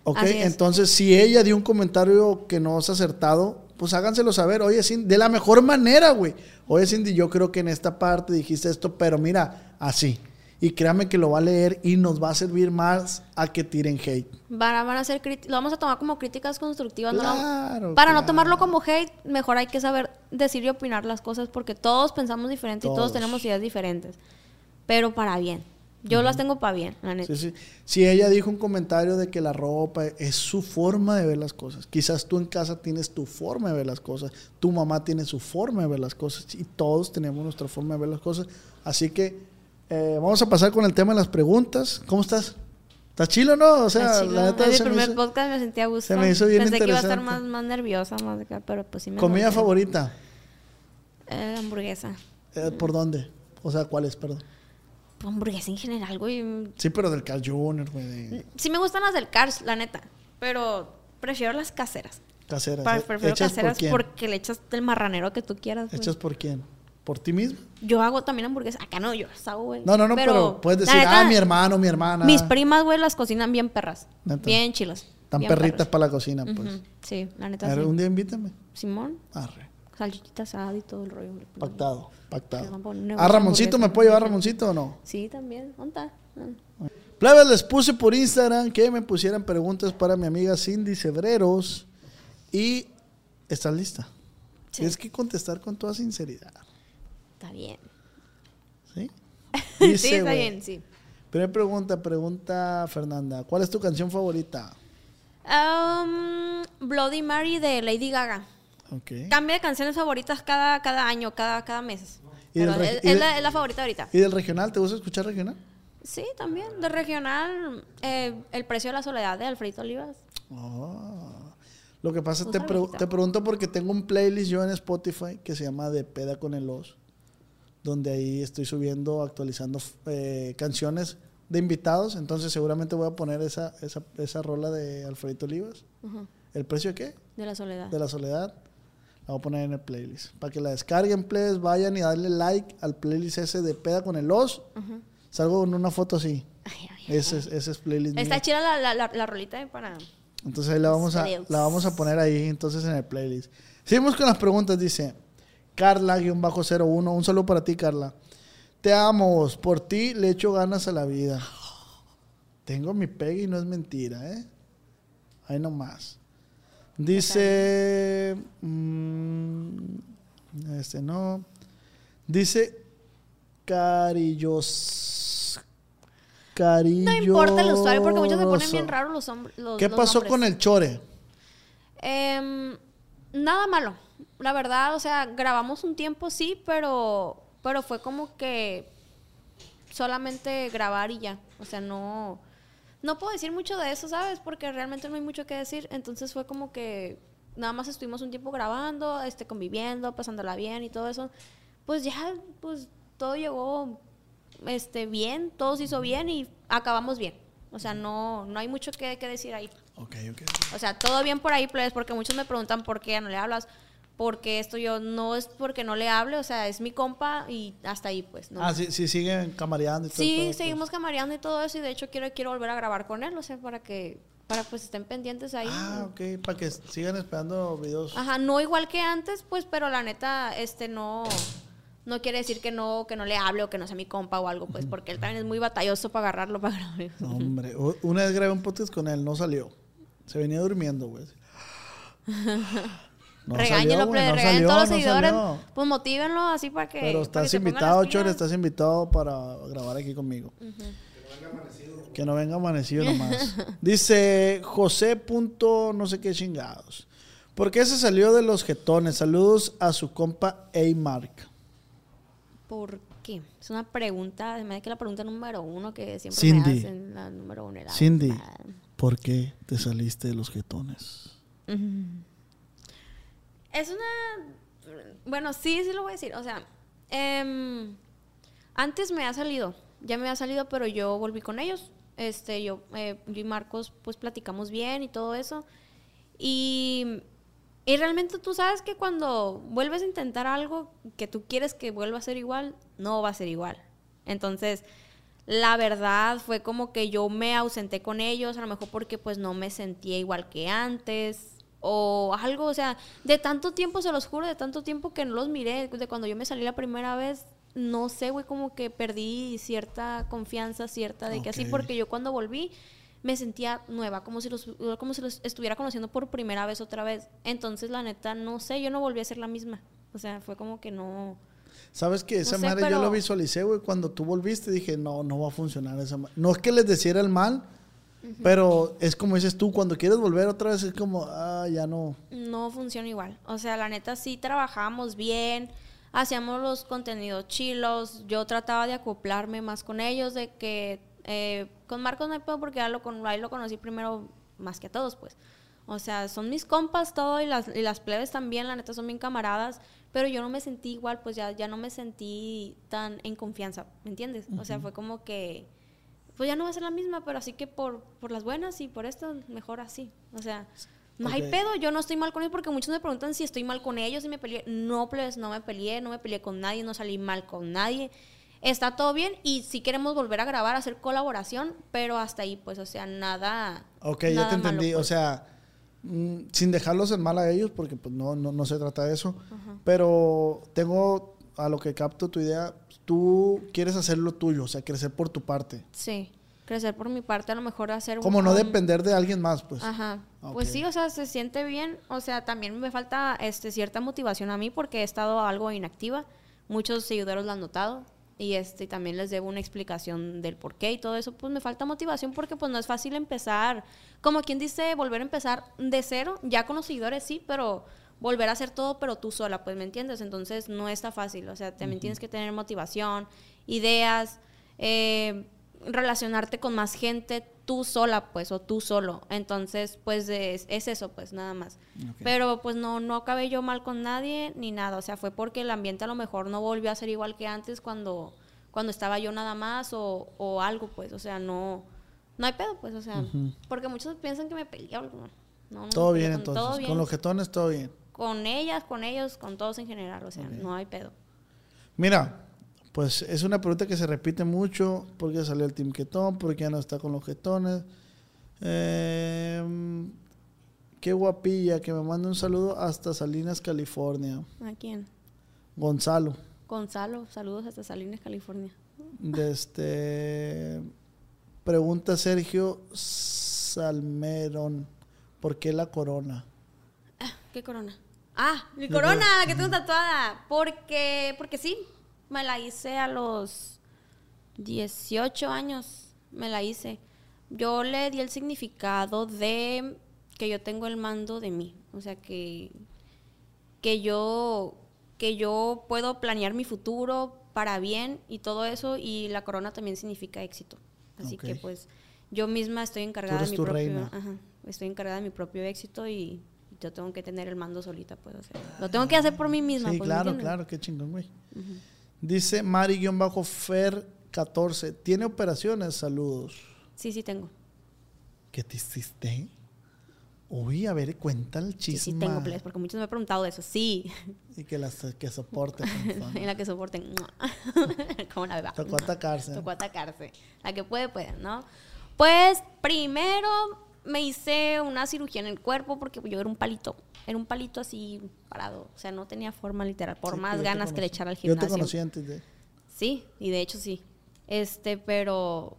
¿Ok? Entonces, si ella dio un comentario que no es acertado, pues háganselo saber. Oye, Cindy, de la mejor manera, güey. Oye, Cindy, yo creo que en esta parte dijiste esto, pero mira, así. Y créame que lo va a leer y nos va a servir más a que tiren hate. Van a, van a ser lo vamos a tomar como críticas constructivas. ¿no? Claro, Para no claro. tomarlo como hate, mejor hay que saber decir y opinar las cosas porque todos pensamos diferente y Todos. todos tenemos ideas diferentes. Pero para bien. Yo las tengo para bien, la neta. Sí, sí. Si ella dijo un comentario de que la ropa es su forma de ver las cosas. Quizás tú en casa tienes tu forma de ver las cosas. Tu mamá tiene su forma de ver las cosas. Y todos tenemos nuestra forma de ver las cosas. Así que eh, vamos a pasar con el tema de las preguntas. ¿Cómo estás? Está chilo, ¿no? O sea, la neta en me primer hizo- podcast me sentía a gusto. se me hizo bien Pensé que iba a estar más, más nerviosa, más de acá, pero pues sí me Comida favorita. Eh, hamburguesa. Eh, ¿Por dónde? O sea, ¿cuál es? Perdón. Hamburguesa en general, güey. Sí, pero del Carl Jr., güey, de Sí me gustan las del Cars, la neta. Pero prefiero las caseras. caseras. ¿eh? prefiero ¿Hechas por caseras porque le echas el marranero que tú quieras. güey. ¿Hechas por quién? ¿Por ti mismo? Yo hago también hamburguesas. Acá no, yo las hago, güey. No, no, no, pero, puedes decir, neta, ah, mi hermano, mi hermana. Mis primas, güey, las cocinan bien perras. Neta. Bien chilas. Tan bien perritas para la cocina, pues. Sí, la A neta. ver, sí. un día invítame. Simón, Arre. salchichita asada y todo el rollo. hombre. Pactado, Que pactado. van a poner ¿A Ramoncito me puedo llevar Ramoncito o no? Sí, también. ¿Dónde está? Ah. Plebes, les puse por Instagram que me pusieran preguntas para mi amiga Cindy Cebreros. Y estás lista. Sí. Tienes que contestar con toda sinceridad. Está bien. ¿Sí? sí, está bien, sí. Primera pregunta, pregunta Fernanda. ¿Cuál es tu canción favorita? Um, Bloody Mary de Lady Gaga. Ok. Cambia de canciones favoritas cada, cada año, cada, cada mes. ¿Y Pero del es, la, es la favorita ahorita. ¿Y del regional? ¿Te gusta escuchar regional? Sí, también. De regional, eh, El precio de la soledad de Alfredito Olivas. Ah. Lo que pasa, te, sabes, pre- ahorita. te pregunto porque tengo un playlist yo en Spotify que se llama De Peda con el Os, donde ahí estoy subiendo, actualizando eh, canciones de invitados. Entonces, seguramente voy a poner esa, esa, esa rola de Alfredito Olivas. ¿El precio de qué? De la soledad. De la soledad. La voy a poner en el playlist. Para que la descarguen, please, vayan y darle like al playlist ese de Peda con el Os. Ujú. Salgo con una foto así. Ay, ay, Ese es, ese es playlist Está chida la, la, la, la rolita eh, para... Entonces ahí la vamos a, la vamos a poner ahí entonces en el playlist. Seguimos con las preguntas, dice Carla-01. Un saludo para ti, Carla. Te amo, por ti le echo ganas a la vida. Tengo mi pegue y no es mentira, ¿eh? Ahí nomás. Dice... mm, este no. Dice Carillos. Carillos. No importa el usuario porque muchos se ponen bien raros los hombres. ¿Qué los pasó nombres. con el chore? Em, nada malo. La verdad, o sea, grabamos un tiempo, sí, pero, pero fue como que solamente grabar y ya. O sea, no, no puedo decir mucho de eso, ¿sabes? Porque realmente no hay mucho que decir. Entonces fue como que nada más estuvimos un tiempo grabando, este, conviviendo, pasándola bien y todo eso. Pues ya, pues todo llegó este, bien, todo se hizo bien y acabamos bien. O sea, no, no hay mucho que, que decir ahí. Ok, ok. O sea, todo bien por ahí, plebes, porque muchos me preguntan por qué ya no le hablas. Porque esto yo no es porque no le hable, o sea, es mi compa y hasta ahí, pues. ¿no? Ah, sí, sí, siguen camareando y todo. Sí, pues. seguimos camareando y todo eso, y de hecho quiero, quiero volver a grabar con él, o sea, para que, para pues estén pendientes ahí. Ah, ok, para que sigan esperando videos. Ajá, no igual que antes, pues, pero la neta, este no, no quiere decir que no, que no le hable o que no sea mi compa o algo, pues, porque él también es muy batalloso para agarrarlo para grabar. No, hombre, una vez grabé un podcast con él, no salió. Se venía durmiendo, güey. No Regáñelo, salió, plebe, no salió, todos los no seguidores, salió. pues motívenlo así para que. Pero que estás invitado, Chore, estás invitado para grabar aquí conmigo. Que no venga amanecido nomás. Dice José. Punto no sé qué chingados. ¿Por qué se salió de los jetones? Saludos a su compa A-Mark. ¿Por qué? Es una pregunta, me da que la pregunta número uno que siempre Cindy. me hacen, la número uno. Cindy. ¿por qué te saliste de los jetones? Es una... Bueno, sí, sí lo voy a decir. O sea, em, antes me ha salido, ya me ha salido, pero yo volví con ellos. Este, yo, eh, yo y Marcos, pues platicamos bien y todo eso. Y, y realmente tú sabes que cuando vuelves a intentar algo que tú quieres que vuelva a ser igual, no va a ser igual. Entonces, la verdad fue como que yo me ausenté con ellos, a lo mejor porque pues no me sentía igual que antes o algo, o sea, de tanto tiempo, se los juro, de tanto tiempo que no los miré, de cuando yo me salí la primera vez, no sé, güey, como que perdí cierta confianza, cierta de que así, porque yo cuando volví me sentía nueva, como si los como si los estuviera conociendo por primera vez otra vez. Entonces, la neta, no sé, yo no volví a ser la misma. O sea, fue como que no ¿Sabes que esa No sé, madre yo pero- lo visualicé, güey? Cuando tú volviste dije, no, no va a funcionar esa madre. No es que les deciera el mal, pero es como dices tú, cuando quieres volver otra vez es como, ah, ya no. no funciona igual. O sea, la neta sí trabajábamos bien, hacíamos los contenidos chilos, yo trataba de acoplarme más con ellos, de que Eh, con Marcos no hay pedo porque ya lo, con, ahí lo conocí primero más que a todos, pues. O sea, son mis compas todo y las, y las plebes también, la neta, son bien camaradas. Pero yo no me sentí igual, pues ya, ya no me sentí tan en confianza, ¿me entiendes? O sea, fue como que, pues ya no va a ser la misma, pero así que por, por las buenas y por esto, mejor así. O sea, no hay pedo, yo no estoy mal con ellos porque muchos me preguntan si estoy mal con ellos, si me peleé. No, pues no me peleé, no me peleé con nadie, no salí mal con nadie. Está todo bien y si queremos volver a grabar, hacer colaboración, pero hasta ahí, pues, o sea, nada. Ok, ya te malo, entendí. O pues. sea, mm, sin dejarlos en mal a ellos, porque pues no, no, no se trata de eso. Pero tengo a lo que capto tu idea. Tú quieres hacer lo tuyo, o sea, crecer por tu parte. Sí, crecer por mi parte, a lo mejor hacer Como un- no depender de alguien más, pues. Ajá. Ok. Pues sí, o sea, se siente bien. O sea, también me falta este, cierta motivación a mí porque he estado algo inactiva. Muchos seguidores lo han notado. Y este, también les debo una explicación del por qué y todo eso. Pues me falta motivación porque pues no es fácil empezar. Como quien dice, volver a empezar de cero. Ya con los seguidores sí, pero volver a hacer todo, pero tú sola, pues me entiendes. Entonces no está fácil. O sea, también tienes que tener motivación, ideas. eh, relacionarte con más gente tú sola, pues, o tú solo. Entonces, pues, es, es eso, pues, nada más. Pero, pues, no, no acabé yo mal con nadie ni nada. O sea, fue porque el ambiente a lo mejor no volvió a ser igual que antes cuando, cuando estaba yo nada más o, o algo, pues. O sea, no, no hay pedo, pues, o sea, porque muchos piensan que me peleé o algo. No, no todo bien entonces. todo bien. Con los jetones, todo bien. Con ellas, con ellos, con todos en general. O sea, no hay pedo. Mira, pues es una pregunta que se repite mucho. ¿Por qué salió el Team Ketón? ¿Por qué ya no está con los jetones? Eh, qué guapilla, que me manda un saludo hasta Salinas, California. ¿A quién? Gonzalo. Gonzalo, saludos hasta Salinas, California. De este, pregunta Sergio Salmerón. ¿Por qué la corona? ¿Qué corona? Ah, mi corona, la que tengo tatuada. Porque, porque sí, me la hice a los 18 años. Me la hice. Yo le di el significado de que yo tengo el mando de mí. O sea, que, que yo que yo puedo planear mi futuro para bien y todo eso y la corona también significa éxito. Así que pues yo misma estoy encargada eres de mi tu propio reina. ajá, estoy encargada de mi propio éxito y yo tengo que tener el mando solita, pues, o sea, lo tengo que hacer por mí misma. Sí, pues, ¿me claro, claro, qué chingón, güey. Dice Mari-Fer14. ¿Tiene operaciones? Saludos. Sí, sí tengo. ¿Qué te hiciste? Uy, a ver, cuenta el Sí, chisme. sí tengo, please, porque muchos me han preguntado de eso. Sí, Y que las que soporte. en la que soporten. Como la beba. Tocó atacarse. Tocó atacarse. La que puede, puede, ¿no? Pues primero me hice una cirugía en el cuerpo porque yo era un palito. Era un palito así parado. O sea, no tenía forma literal. Por Sí, más yo ganas que le echara al Yo gimnasio. te conocí antes de. Sí, y de hecho sí. Este, pero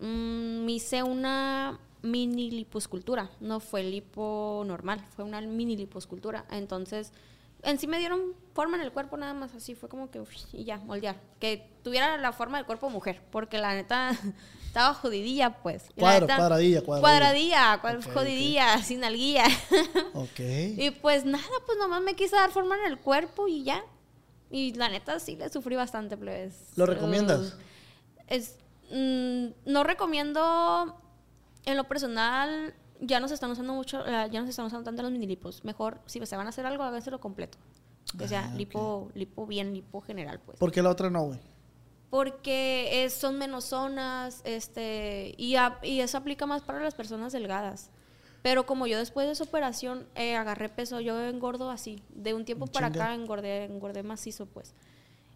mm, me hice una mini liposcultura. No fue lipo normal, fue una mini liposcultura. Entonces, en sí me dieron forma en el cuerpo nada más así. Fue como que, uf, y ya, moldear. Que tuviera la forma del cuerpo mujer. Porque la neta estaba jodidilla, pues. Neta- cuadradilla, cuadradilla. Cuadradilla, cuad- Ok, ok. jodidilla, sin alguía. Ok. Y pues nada, pues nomás me quise dar forma en el cuerpo y ya. Y la neta sí le sufrí bastante, plebes. ¿Lo recomiendas? Uh, es, mm, no recomiendo, en lo personal, ya no se están usando mucho, eh, ya no se están usando tanto los minilipos. Mejor, si se van a hacer algo, háganselo completo. Que sea Ah, lipo, lipo bien, lipo general, pues. ¿Por qué la otra no, güey? Porque es- son menos zonas, este, y, a- y eso aplica más para las personas delgadas. Pero como yo después de esa operación eh, agarré peso, yo engordo así. De un tiempo para Chinga. acá engordé, engordé macizo, pues.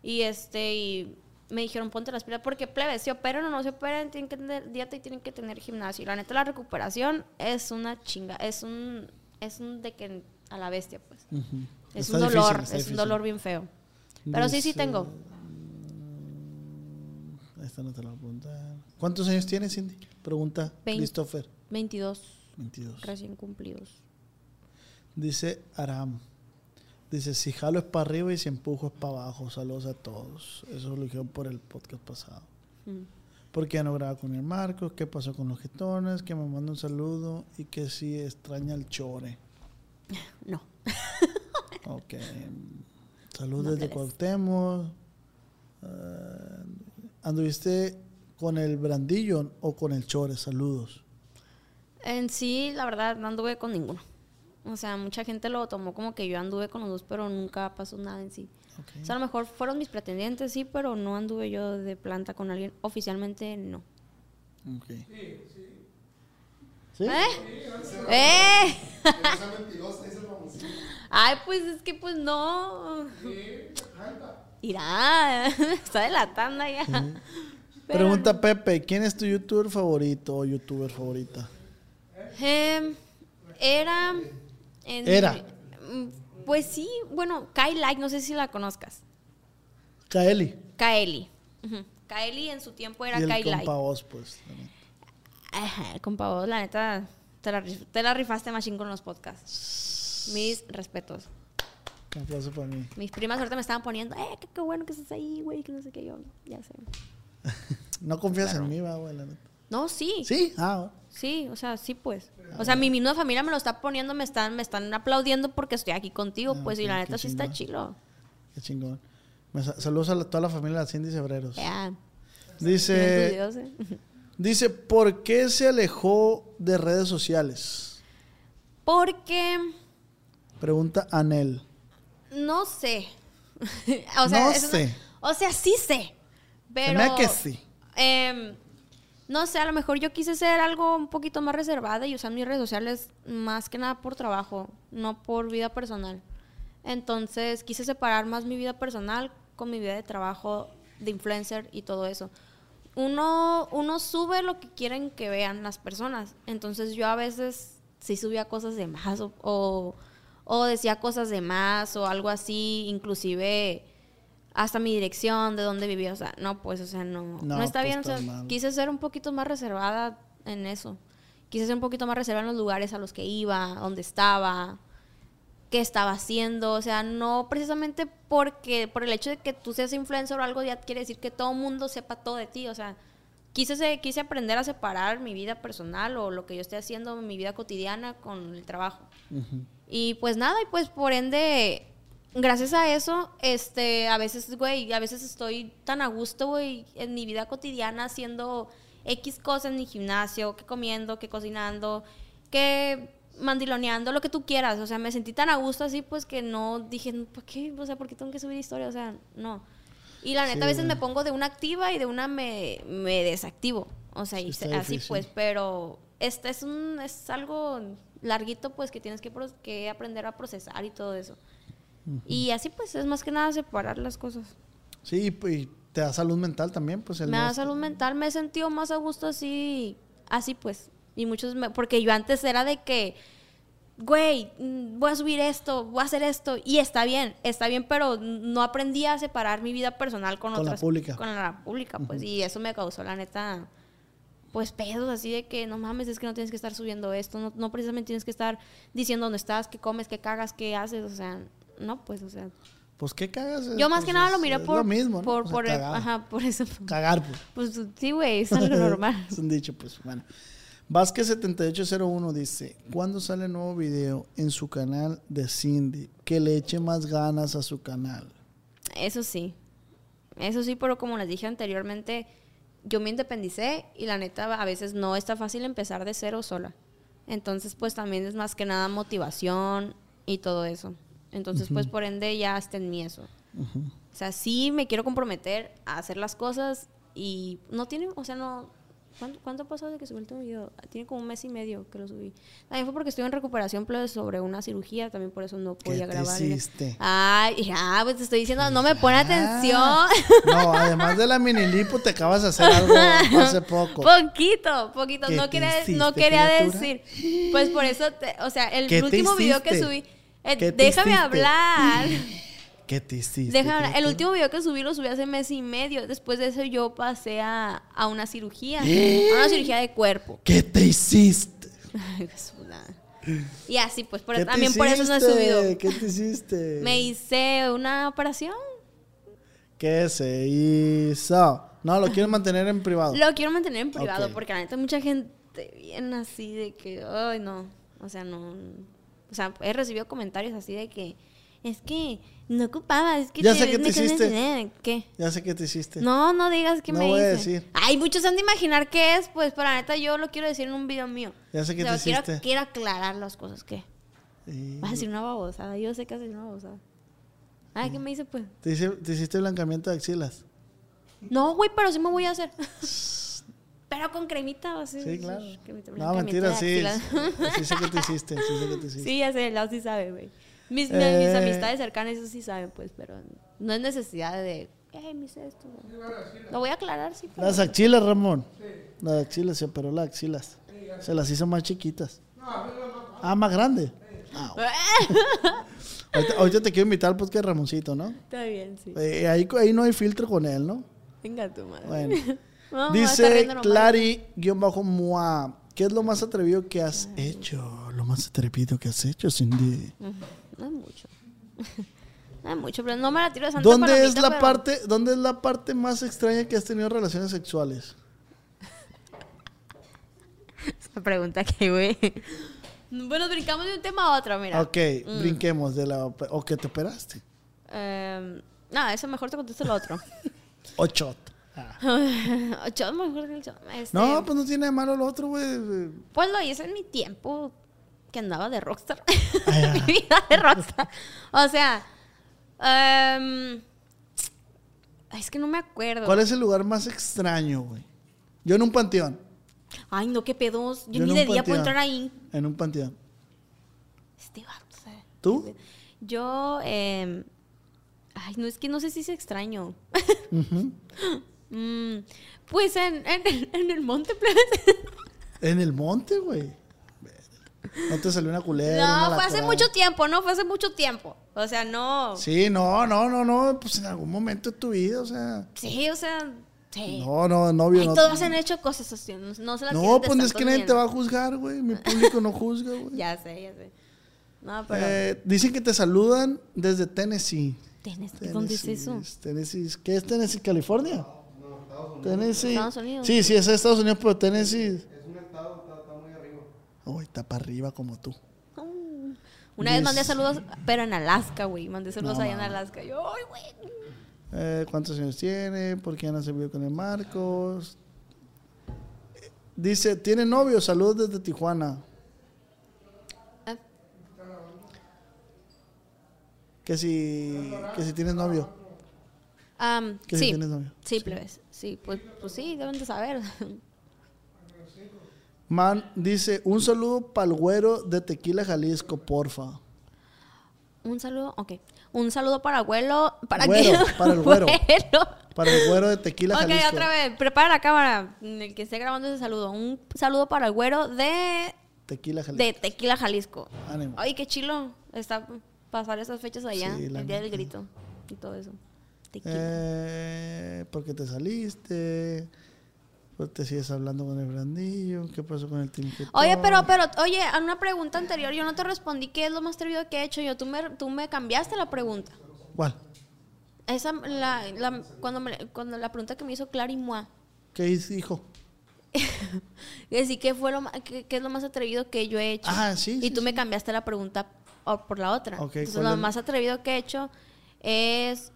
Y este, y me dijeron, ponte las pilas, porque plebes, se operan o no se operan, tienen que tener dieta y tienen que tener gimnasio. Y la neta, la recuperación es una chinga, es un, es un de que a la bestia, pues. Ujú. Es Está un difícil, dolor, está es un difícil. dolor bien feo. Pero sí, sí tengo. Esta no te la voy a preguntar. ¿Cuántos años tienes, Cindy? Pregunta Christopher. 22 22. recién cumplidos. Dice Aram. Dice, si jalo es para arriba y si empujo es para abajo. Saludos a todos. Eso lo dijeron por el podcast pasado. Mm. ¿Por qué no graba con el Marcos? ¿Qué pasó con los jetones? Que me manda un saludo y que si extraña el chore. No. Ok. Saludos No, desde. Cuauhtémoc. Ah, anduviste ¿Con el Brandillo o con el Chore? Saludos. En sí, la verdad, no anduve con ninguno. O sea, mucha gente lo tomó como que yo anduve con los dos, pero nunca pasó nada en sí. O sea, a lo mejor fueron mis pretendientes, sí, pero no anduve yo de planta con alguien. Oficialmente, no. Ok. ¿Sí? ¿Eh? ¡Eh! Ay, pues es que pues no. Irá, está delatando ya. Pero- Pregunta Pepe, ¿quién es tu youtuber favorito o youtuber favorita? Em, era. en- Era. Mm, Pues sí, bueno, Kai Like, no sé si la conozcas. Kaeli. Kaeli. Ujú. Kaeli en su tiempo era y el Kai compa Like. Oz, pues. la. Ajá, compa vos, la neta, te la, te la rifaste machín con los podcasts. Mis respetos. Un aplauso para mí. Mis primas ahorita me estaban poniendo, eh, qué, qué bueno que estás ahí, güey, que no sé qué yo. Ya sé. No confías en mí, va, güey, la neta. No, sí. ¿Sí? Ah, Sí, o sea, sí, pues. O sea, mi misma familia me lo está poniendo, me están, me están aplaudiendo porque estoy aquí contigo, Ah, pues, y la neta sí está chilo. qué chingón. Me sa- saludos a la- toda la familia de Cindy Cebreros. Sus Dice, ¿eh? dice, ¿por qué se alejó de redes sociales? Porque, Pregunta Anel. No sé. o sea, No sé. o sea, sí sé. Pero. me que sí. em, no sé, a lo mejor yo quise ser algo un poquito más reservada y usar mis redes sociales más que nada por trabajo, no por vida personal. Entonces quise separar más mi vida personal con mi vida de trabajo, de influencer y todo eso. Uno, uno sube lo que quieren que vean las personas. Entonces yo a veces sí subía cosas de más o, o, o decía cosas de más o algo así, inclusive hasta mi dirección, de dónde vivía. O sea, no, pues, o sea, no, No, no, está pues, bien. O sea, mal. quise ser un poquito más reservada en eso. Quise ser un poquito más reservada en los lugares a los que iba, dónde estaba, qué estaba haciendo. O sea, no precisamente porque por el hecho de que tú seas influencer o algo ya quiere decir que todo el mundo sepa todo de ti. O sea, quise, se- quise aprender a separar mi vida personal o lo que yo esté haciendo, mi vida cotidiana con el trabajo. Y pues nada, y pues por ende, gracias a eso, este, a veces, güey, a veces estoy tan a gusto, güey, en mi vida cotidiana haciendo X cosas en mi gimnasio, que comiendo, que cocinando, que mandiloneando, lo que tú quieras. O sea, me sentí tan a gusto así, pues que no dije, ¿por qué? O sea, ¿por qué tengo que subir historia? O sea, no. Y la neta, Sí, a veces me pongo de una activa y de una me, me desactivo. O sea, y así difícil. pues, pero este es un es algo larguito pues que tienes que, que aprender a procesar y todo eso. Y así pues es más que nada separar las cosas. Sí, pues, y te da salud mental también, pues. el Me da est- salud mental, me he sentido más a gusto así, así pues. Y muchos, me- porque yo antes era de que, güey, mm, voy a subir esto, voy a hacer esto, y está bien, está bien, pero no aprendí a separar mi vida personal con, Con la otras. pública. Con la pública, pues, y eso me causó, la neta, pues pedos así de que no mames, es que no tienes que estar subiendo esto, no, no precisamente tienes que estar diciendo dónde estás, qué comes, qué cagas, qué haces, o sea, no, pues, o sea. Pues, ¿qué cagas? Yo más Pues, que nada es- lo miré por. lo mismo, ¿no? Por, O sea, por, ajá, por eso. Cagar, pues. Pues sí, güey, es algo normal. es un dicho, pues, bueno. Vázquez7801 dice, ¿cuándo sale nuevo video en su canal de Cindy? Que le eche más ganas a su canal. Eso sí. Eso sí, pero como les dije anteriormente, yo me independicé y la neta a veces no está fácil empezar de cero sola. Entonces, pues también es más que nada motivación y todo eso. Entonces, pues por ende ya está en mí eso. O sea, sí me quiero comprometer a hacer las cosas y no tiene, o sea, no... ¿Cuánto, cuánto ha pasado de que subí el último video? Tiene como un mes y medio que lo subí. También fue porque estoy en recuperación pero sobre una cirugía, también por eso no podía te grabar. hiciste? Ay, ya, pues te estoy diciendo, no me pone atención. No, además de la mini lipo, te acabas de hacer algo hace poco. Poquito, poquito. ¿Qué No quería, hiciste, no quería criatura? decir. Pues por eso, te- o sea, el ¿Qué último video que subí. eh, ¿Qué déjame hablar. ¿Qué te hiciste? Déjame hablar. El último video que subí lo subí hace mes y medio. Después de eso yo pasé a, a una cirugía. A una cirugía de cuerpo. ¿Qué te hiciste? Ay, y así, pues por- ¿Qué te también por eso no he subido. ¿Qué te hiciste? Me hice una operación. ¿Qué se hizo? No, lo quiero mantener en privado. Lo quiero mantener en privado porque la neta mucha gente viene así de que, ay, no, o sea, no, o sea, he recibido comentarios así de que es que no ocupaba, es que Ya sé qué te hiciste. sin dinero". ¿Qué? Ya sé qué te hiciste. No, no digas que No me voy a hice. decir. Ay, muchos han de imaginar qué es, pues, pero la neta yo lo quiero decir en un video mío. Ya sé qué O sea, te quiero, hiciste. quiero aclarar las cosas que. Sí. Vas a decir una babosada, yo sé que vas a decir una babosada. Ay, ¿qué me hice, pues? ¿Te, hice- te hiciste blancamiento de axilas. No, güey, pero sí me voy a hacer. pero con cremita, así. Sí, claro. cremita, No, mentira, sí. Sí sé que te hiciste. Sí sé que te hiciste. Sí, ya sé, Lau sí sabe, güey. Mis, mis Eh. amistades cercanas, eso sí saben, pues, pero no es necesidad de, eh, me hice esto. güey". Lo voy a aclarar, sí. pero- Las axilas, Ramón. Las axilas, se operó las axilas. Se las hizo más chiquitas. Ah, más grande. Ah, bueno. ahorita, ahorita te quiero invitar al podcast de Ramoncito, ¿no? Está bien, sí. Eh, ahí, ahí no hay filtro con él, ¿no? Venga tu madre. Bueno. No, Dice. Clary-Mua. ¿Qué es lo más atrevido que has hecho? Lo más atrevido que has hecho, Cindy. Ujú, No es mucho. no es mucho, pero no me la tiro de santa ¿Dónde es la pero- parte, dónde es la parte más extraña que has tenido relaciones sexuales? Esa pregunta que, güey. Bueno, brincamos de un tema a otro, mira. Ok, brinquemos de la o que te operaste. Eh, no, eso mejor te contesto lo otro. O shot. Ah. Yo mejor que el. Este, No, pues no tiene de malo lo otro, güey. Pues lo hice en mi tiempo que andaba de rockstar. Ah, mi vida de rockstar. O sea, em, es que no me acuerdo. ¿Cuál es el lugar más extraño, güey? Yo en un panteón. Ay, no, qué pedos. Yo, ni de día puedo entrar ahí. En un panteón. Este vato, sea, ¿Tú? Yo, em, ay, no, es que no sé si es extraño. Mm, pues en, en, en el monte. En el monte, güey. No te salió una culera. una No, fue hace mucho tiempo, no, fue hace mucho tiempo. O sea, no. Sí, no, no, no, no. Pues en algún momento de tu vida, o sea. Sí, o sea, sí. No, no, novio, Ay, no. todos han hecho cosas así, no, no se las No, pues es que nadie te va a juzgar, güey. Mi público no juzga, güey. Ya sé, ya sé. No, pero... Eh, dicen que te saludan desde Tennessee. Tennessee, ¿Dónde es Tennessee, eso? Tennessee. ¿Qué es Tennessee? ¿California? Tennessee. Estados Unidos. Sí, sí, es Estados Unidos, pero Tennessee. Es un estado, está, muy Uy, está para arriba como tú. Una vez mandé saludos, pero en Alaska, güey. Mandé saludos No, allá en. Alaska. Yo, ay, güey. Eh, ¿Cuántos años tiene? ¿Por qué no se vio con el Marcos? Dice, ¿tiene novio? Saludos desde Tijuana. Eh, Que si, que si tienes novio. am, Que si sí, tienes novio. sí, plebes. Sí, pues, pues sí, deben de saber. Man, dice, un saludo para el güero de Tequila Jalisco, porfa. Un saludo, ok. Un saludo para abuelo. ¿Para Güero, para el güero. Güero. Para el güero de Tequila Ok, Jalisco. otra vez. Prepara la cámara. en El que esté grabando ese saludo. Un saludo para el güero de, Tequila Jalisco. de Tequila, Jalisco. Ánimo. Ay, qué chilo. Está pasar esas fechas allá. Sí, el día del grito. Y todo eso. Tequila. Eh, ¿Por qué te saliste? ¿Por qué te sigues hablando con el Brandillo? ¿Qué pasó con el Team Ketón? Oye, pero, pero, oye, a una pregunta anterior yo no te respondí qué es lo más atrevido que he hecho yo. Tú me, tú me cambiaste la pregunta. ¿Cuál? Esa, la, la- cuando, me- cuando la pregunta que me hizo Clara y Mua. ¿Qué dijo? Decir qué fue lo qué, qué es lo más atrevido que yo he hecho. Ah, sí, Y sí, tú me sí. cambiaste la pregunta por la otra. Ok, Entonces, ¿cuál lo es? más atrevido que he hecho es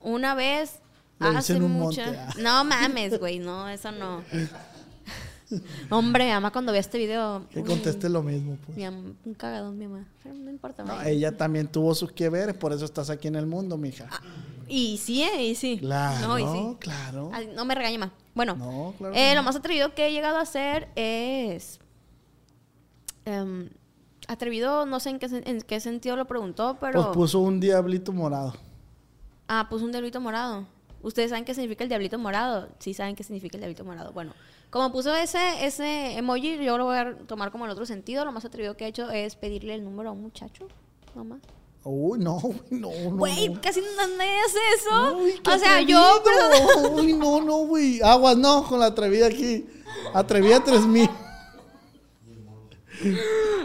una vez Lo hice hace en un mucho. monte, ah. No mames, güey, no, eso no. Hombre, mi mamá cuando vea este video. Que conteste lo mismo, pues. mi un cagadón, mi mamá. Pero no importa. No, ella también tuvo sus que veres, por eso estás aquí en el mundo, mija. Y sí, eh, y sí. Claro, No, y sí. claro. Ay, no me regañe más. Bueno, No, claro eh, lo más atrevido que he llegado a hacer es. em, atrevido, no sé en qué, en qué sentido lo preguntó, pero. Pues puso un diablito morado. Ah, puso un diablito morado. ¿Ustedes saben qué significa el diablito morado? Sí, saben qué significa el diablito morado. Bueno, como puso ese, ese emoji, yo lo voy a tomar como en otro sentido. Lo más atrevido que he hecho es pedirle el número a un muchacho, mamá. Uy, no, no, no. Güey, no. casi nadie hace eso. Uy, qué o sea, yo. atrevido. Uy, no, no, güey. Aguas, no, con la atrevida aquí. Atrevida 3000.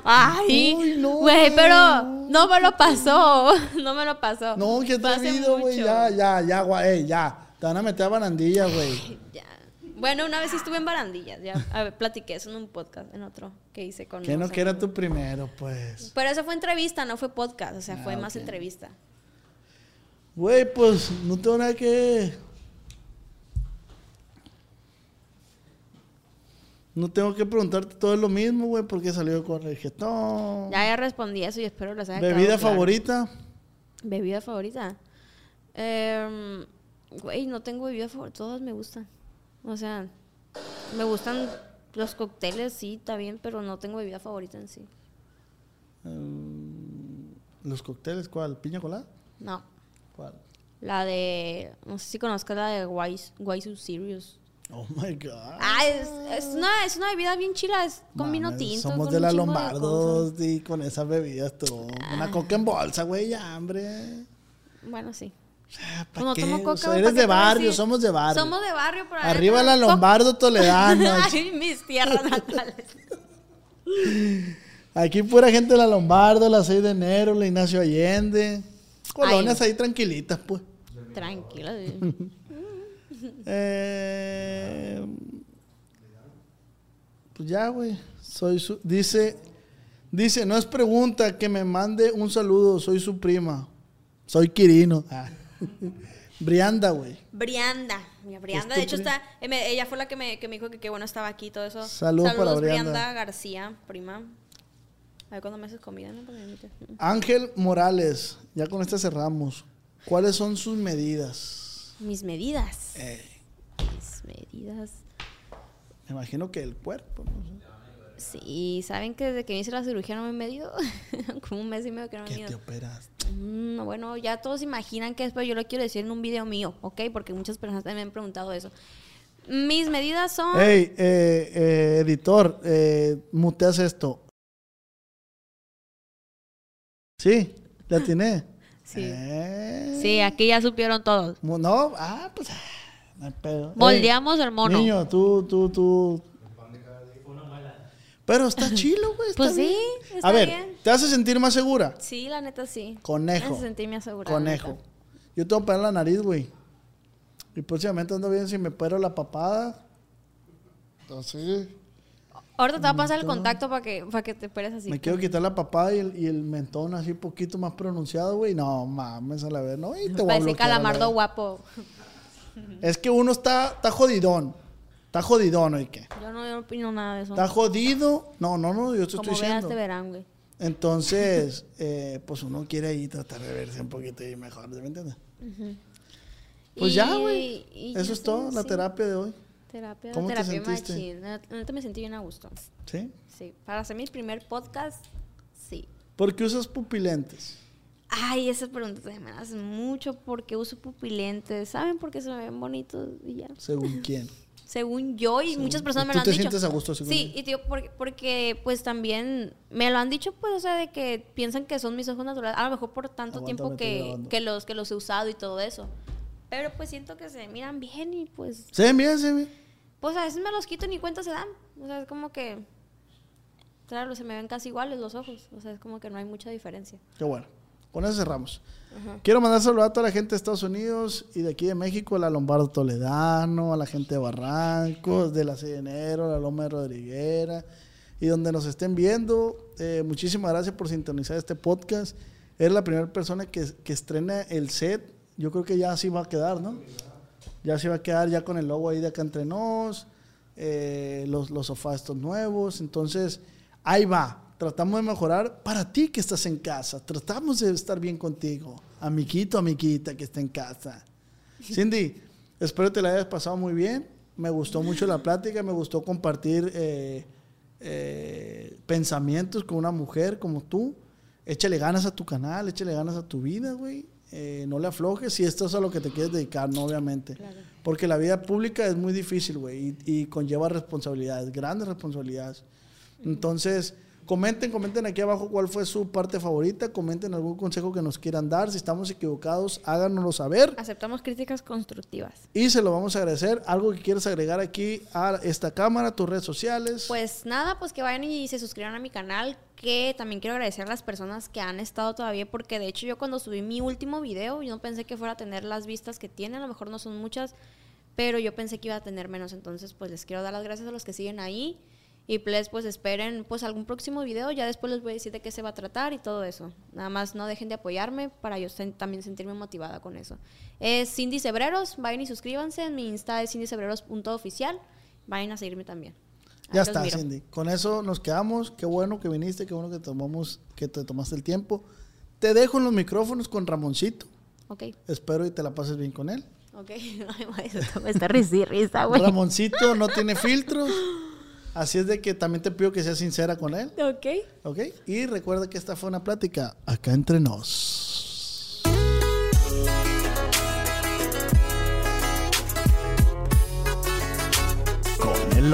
Ay, Uy, no, güey, pero no me lo pasó. No me lo pasó. No, qué atrevido, güey. Ya, ya, ya, güey. Ey, ya. Te van a meter a barandilla, güey. Ya. Bueno, una vez estuve en barandillas, ya a ver, platiqué eso en un podcast, en otro que hice con... Que no que era tu primero, pues. Pero eso fue entrevista, no fue podcast, o sea, Ah, fue más ok. entrevista. Güey, pues no tengo nada que. No tengo que preguntarte todo es lo mismo, güey, porque salió con reggaetón. Ya, ya respondí eso y espero les haya Bebida claro. favorita. Bebida favorita. Em, Güey, no tengo bebida favorita, todas me gustan. O sea, me gustan los cócteles, sí, está bien, pero no tengo bebida favorita en sí. Los cócteles, ¿cuál? ¿Piña colada? No. ¿Cuál? La de. No sé si conozcas la de Wise Serious. Oh my god. Ah, es, es, una, es una bebida bien chila, es con vino Mames, tinto. Somos con de la chingo Lombardo cosas. y con esas bebidas tú. Una coca en bolsa, güey, ya, hombre. Bueno, sí. Ah, ¿pa' no qué? tomo O coca, sea, güey, eres ¿para de barrio, somos de barrio. Somos de barrio, pero Arriba la Lombardo Toledano. Ay, mis tierras natales. Aquí pura gente de la Lombardo, la 6 de enero, la Ignacio Allende. Colonias ahí tranquilitas, pues. Tranquila. Eh, pues ya, güey. Soy su. Dice. Dice, no es pregunta que me mande un saludo. Soy su prima. Soy Quirino. Ah. Brianda, güey. Brianda. Mira, Brianda, de hecho, está. eh, ella fue la que me, que me dijo que qué bueno estaba aquí y todo eso. Saludos para Brianda. García, prima. A ver cuándo me haces comida, ¿no? Ángel Morales. Ya con esta cerramos. ¿Cuáles son sus medidas? Mis medidas. Eh, Medidas. me imagino que el cuerpo. no sé. Sí, ¿saben que desde que me hice la cirugía no me he medido? Como un mes y medio que no me he Que te medido. operas. Mm, bueno, ya todos imaginan que después yo lo quiero decir en un video mío, ¿ok? Porque muchas personas también me han preguntado eso. Mis medidas son... Hey, eh, eh, editor, eh, muteas esto. Sí, le atiné. Sí. Eh, Sí, aquí ya supieron todos. No, ah, pues, no hay pedo. Moldeamos el mono. Niño, tú, tú, tú. Pero está chilo, güey. Pues sí, bien. está A ver, bien. ¿te hace sentir más segura? Sí, la neta sí. Conejo. Me hace sentirme asegurada. Conejo. neta. Yo te voy a operar la nariz, güey. Y próximamente ando bien si me opero la papada. Entonces, Ahorita te va a pasar el contacto para que, para que te esperes así. me quiero quitar la papada y el, y el mentón así un poquito más pronunciado, güey. No, mames, a la vez, no. Y te voy a Parece bloquear a la calamardo vez. guapo. Es que uno está, está jodidón. Está jodidón, ¿oye qué? Yo no, yo no opino nada de eso. Está jodido. No, no, no, yo te Como estoy diciendo. te verán, güey. Entonces, eh, pues uno quiere ahí tratar de verse un poquito y mejor, ¿me entiendes? Pues Y- ya, güey. Eso es todo, sé, la sí. terapia de hoy. Terapia, ¿Cómo te terapia sentiste? La la neta me sentí bien a gusto. ¿Sí? Sí. Para hacer mi primer podcast, sí. ¿Por qué usas pupilentes? Ay, esa pregunta también me la hacen mucho porque uso pupilentes. ¿Saben por qué se me ven bonitos y ya? ¿Según quién? Según yo y Según- muchas personas ¿Y me tú lo han te dicho. sientes a gusto según Sí, y tío, porque, porque pues también me lo han dicho, pues, o sea, de que piensan que son mis ojos naturales. A lo mejor por tanto Aguántame, tiempo que, que los que los he usado y todo eso. Pero pues siento que se miran bien y pues, ¿Se ven bien? ¿Se ven bien? pues a veces me los quito y ni cuenta se dan. O sea, es como que, claro, se me ven casi iguales los ojos. O sea, es como que no hay mucha diferencia. Qué bueno. Con eso cerramos. Quiero mandar saludos a toda la gente de Estados Unidos y de aquí de México, a la Lombardo Toledano, a la gente de Barrancos, de la 6 de enero, a la Loma de Rodriguera y donde nos estén viendo. eh, muchísimas gracias por sintonizar este podcast. Eres la primera persona que, que estrena el set. Yo creo que ya así va a quedar, ¿no? Ya se va a quedar ya con el logo ahí de acá entre nos, eh, los, los sofás estos nuevos. Entonces, ahí va. Tratamos de mejorar para ti que estás en casa. Tratamos de estar bien contigo. Amiguito, amiguita que está en casa. Cindy, espero te la hayas pasado muy bien. Me gustó mucho la plática, me gustó compartir eh, eh, pensamientos con una mujer como tú. Échale ganas a tu canal, échale ganas a tu vida, güey. Eh, no le aflojes si esto es a lo que te quieres dedicar, no, obviamente. Porque la vida pública es muy difícil, güey, y, y conlleva responsabilidades, grandes responsabilidades. Entonces, comenten, comenten aquí abajo cuál fue su parte favorita, comenten algún consejo que nos quieran dar. Si estamos equivocados, háganoslo saber Aceptamos críticas constructivas. y se lo vamos a agradecer. Algo que quieras agregar aquí a esta cámara, tus redes sociales. Pues nada, pues que vayan y se suscriban a mi canal, que también quiero agradecer a las personas que han estado todavía, porque de hecho yo cuando subí mi último video, yo no pensé que fuera a tener las vistas que tiene, a lo mejor no son muchas, pero yo pensé que iba a tener menos, entonces pues les quiero dar las gracias a los que siguen ahí y pues, pues esperen pues algún próximo video, ya después les voy a decir de qué se va a tratar y todo eso. Nada más no dejen de apoyarme para yo también sentirme motivada con eso. Es Cindy Cebreros, vayan y suscríbanse, en mi Insta es cindycebreros.oficial, vayan a seguirme también. ya está, Cindy. Con eso nos quedamos. Qué bueno que viniste, qué bueno que tomamos, que te tomaste el tiempo. Te dejo en los micrófonos con Ramoncito. Ok. Espero y te la pases bien con él. Ok, está risa, güey. Ramoncito no tiene filtros. Así es de que también te pido que seas sincera con él. Ok. Ok. Y recuerda que esta fue una plática acá entre nos. Con el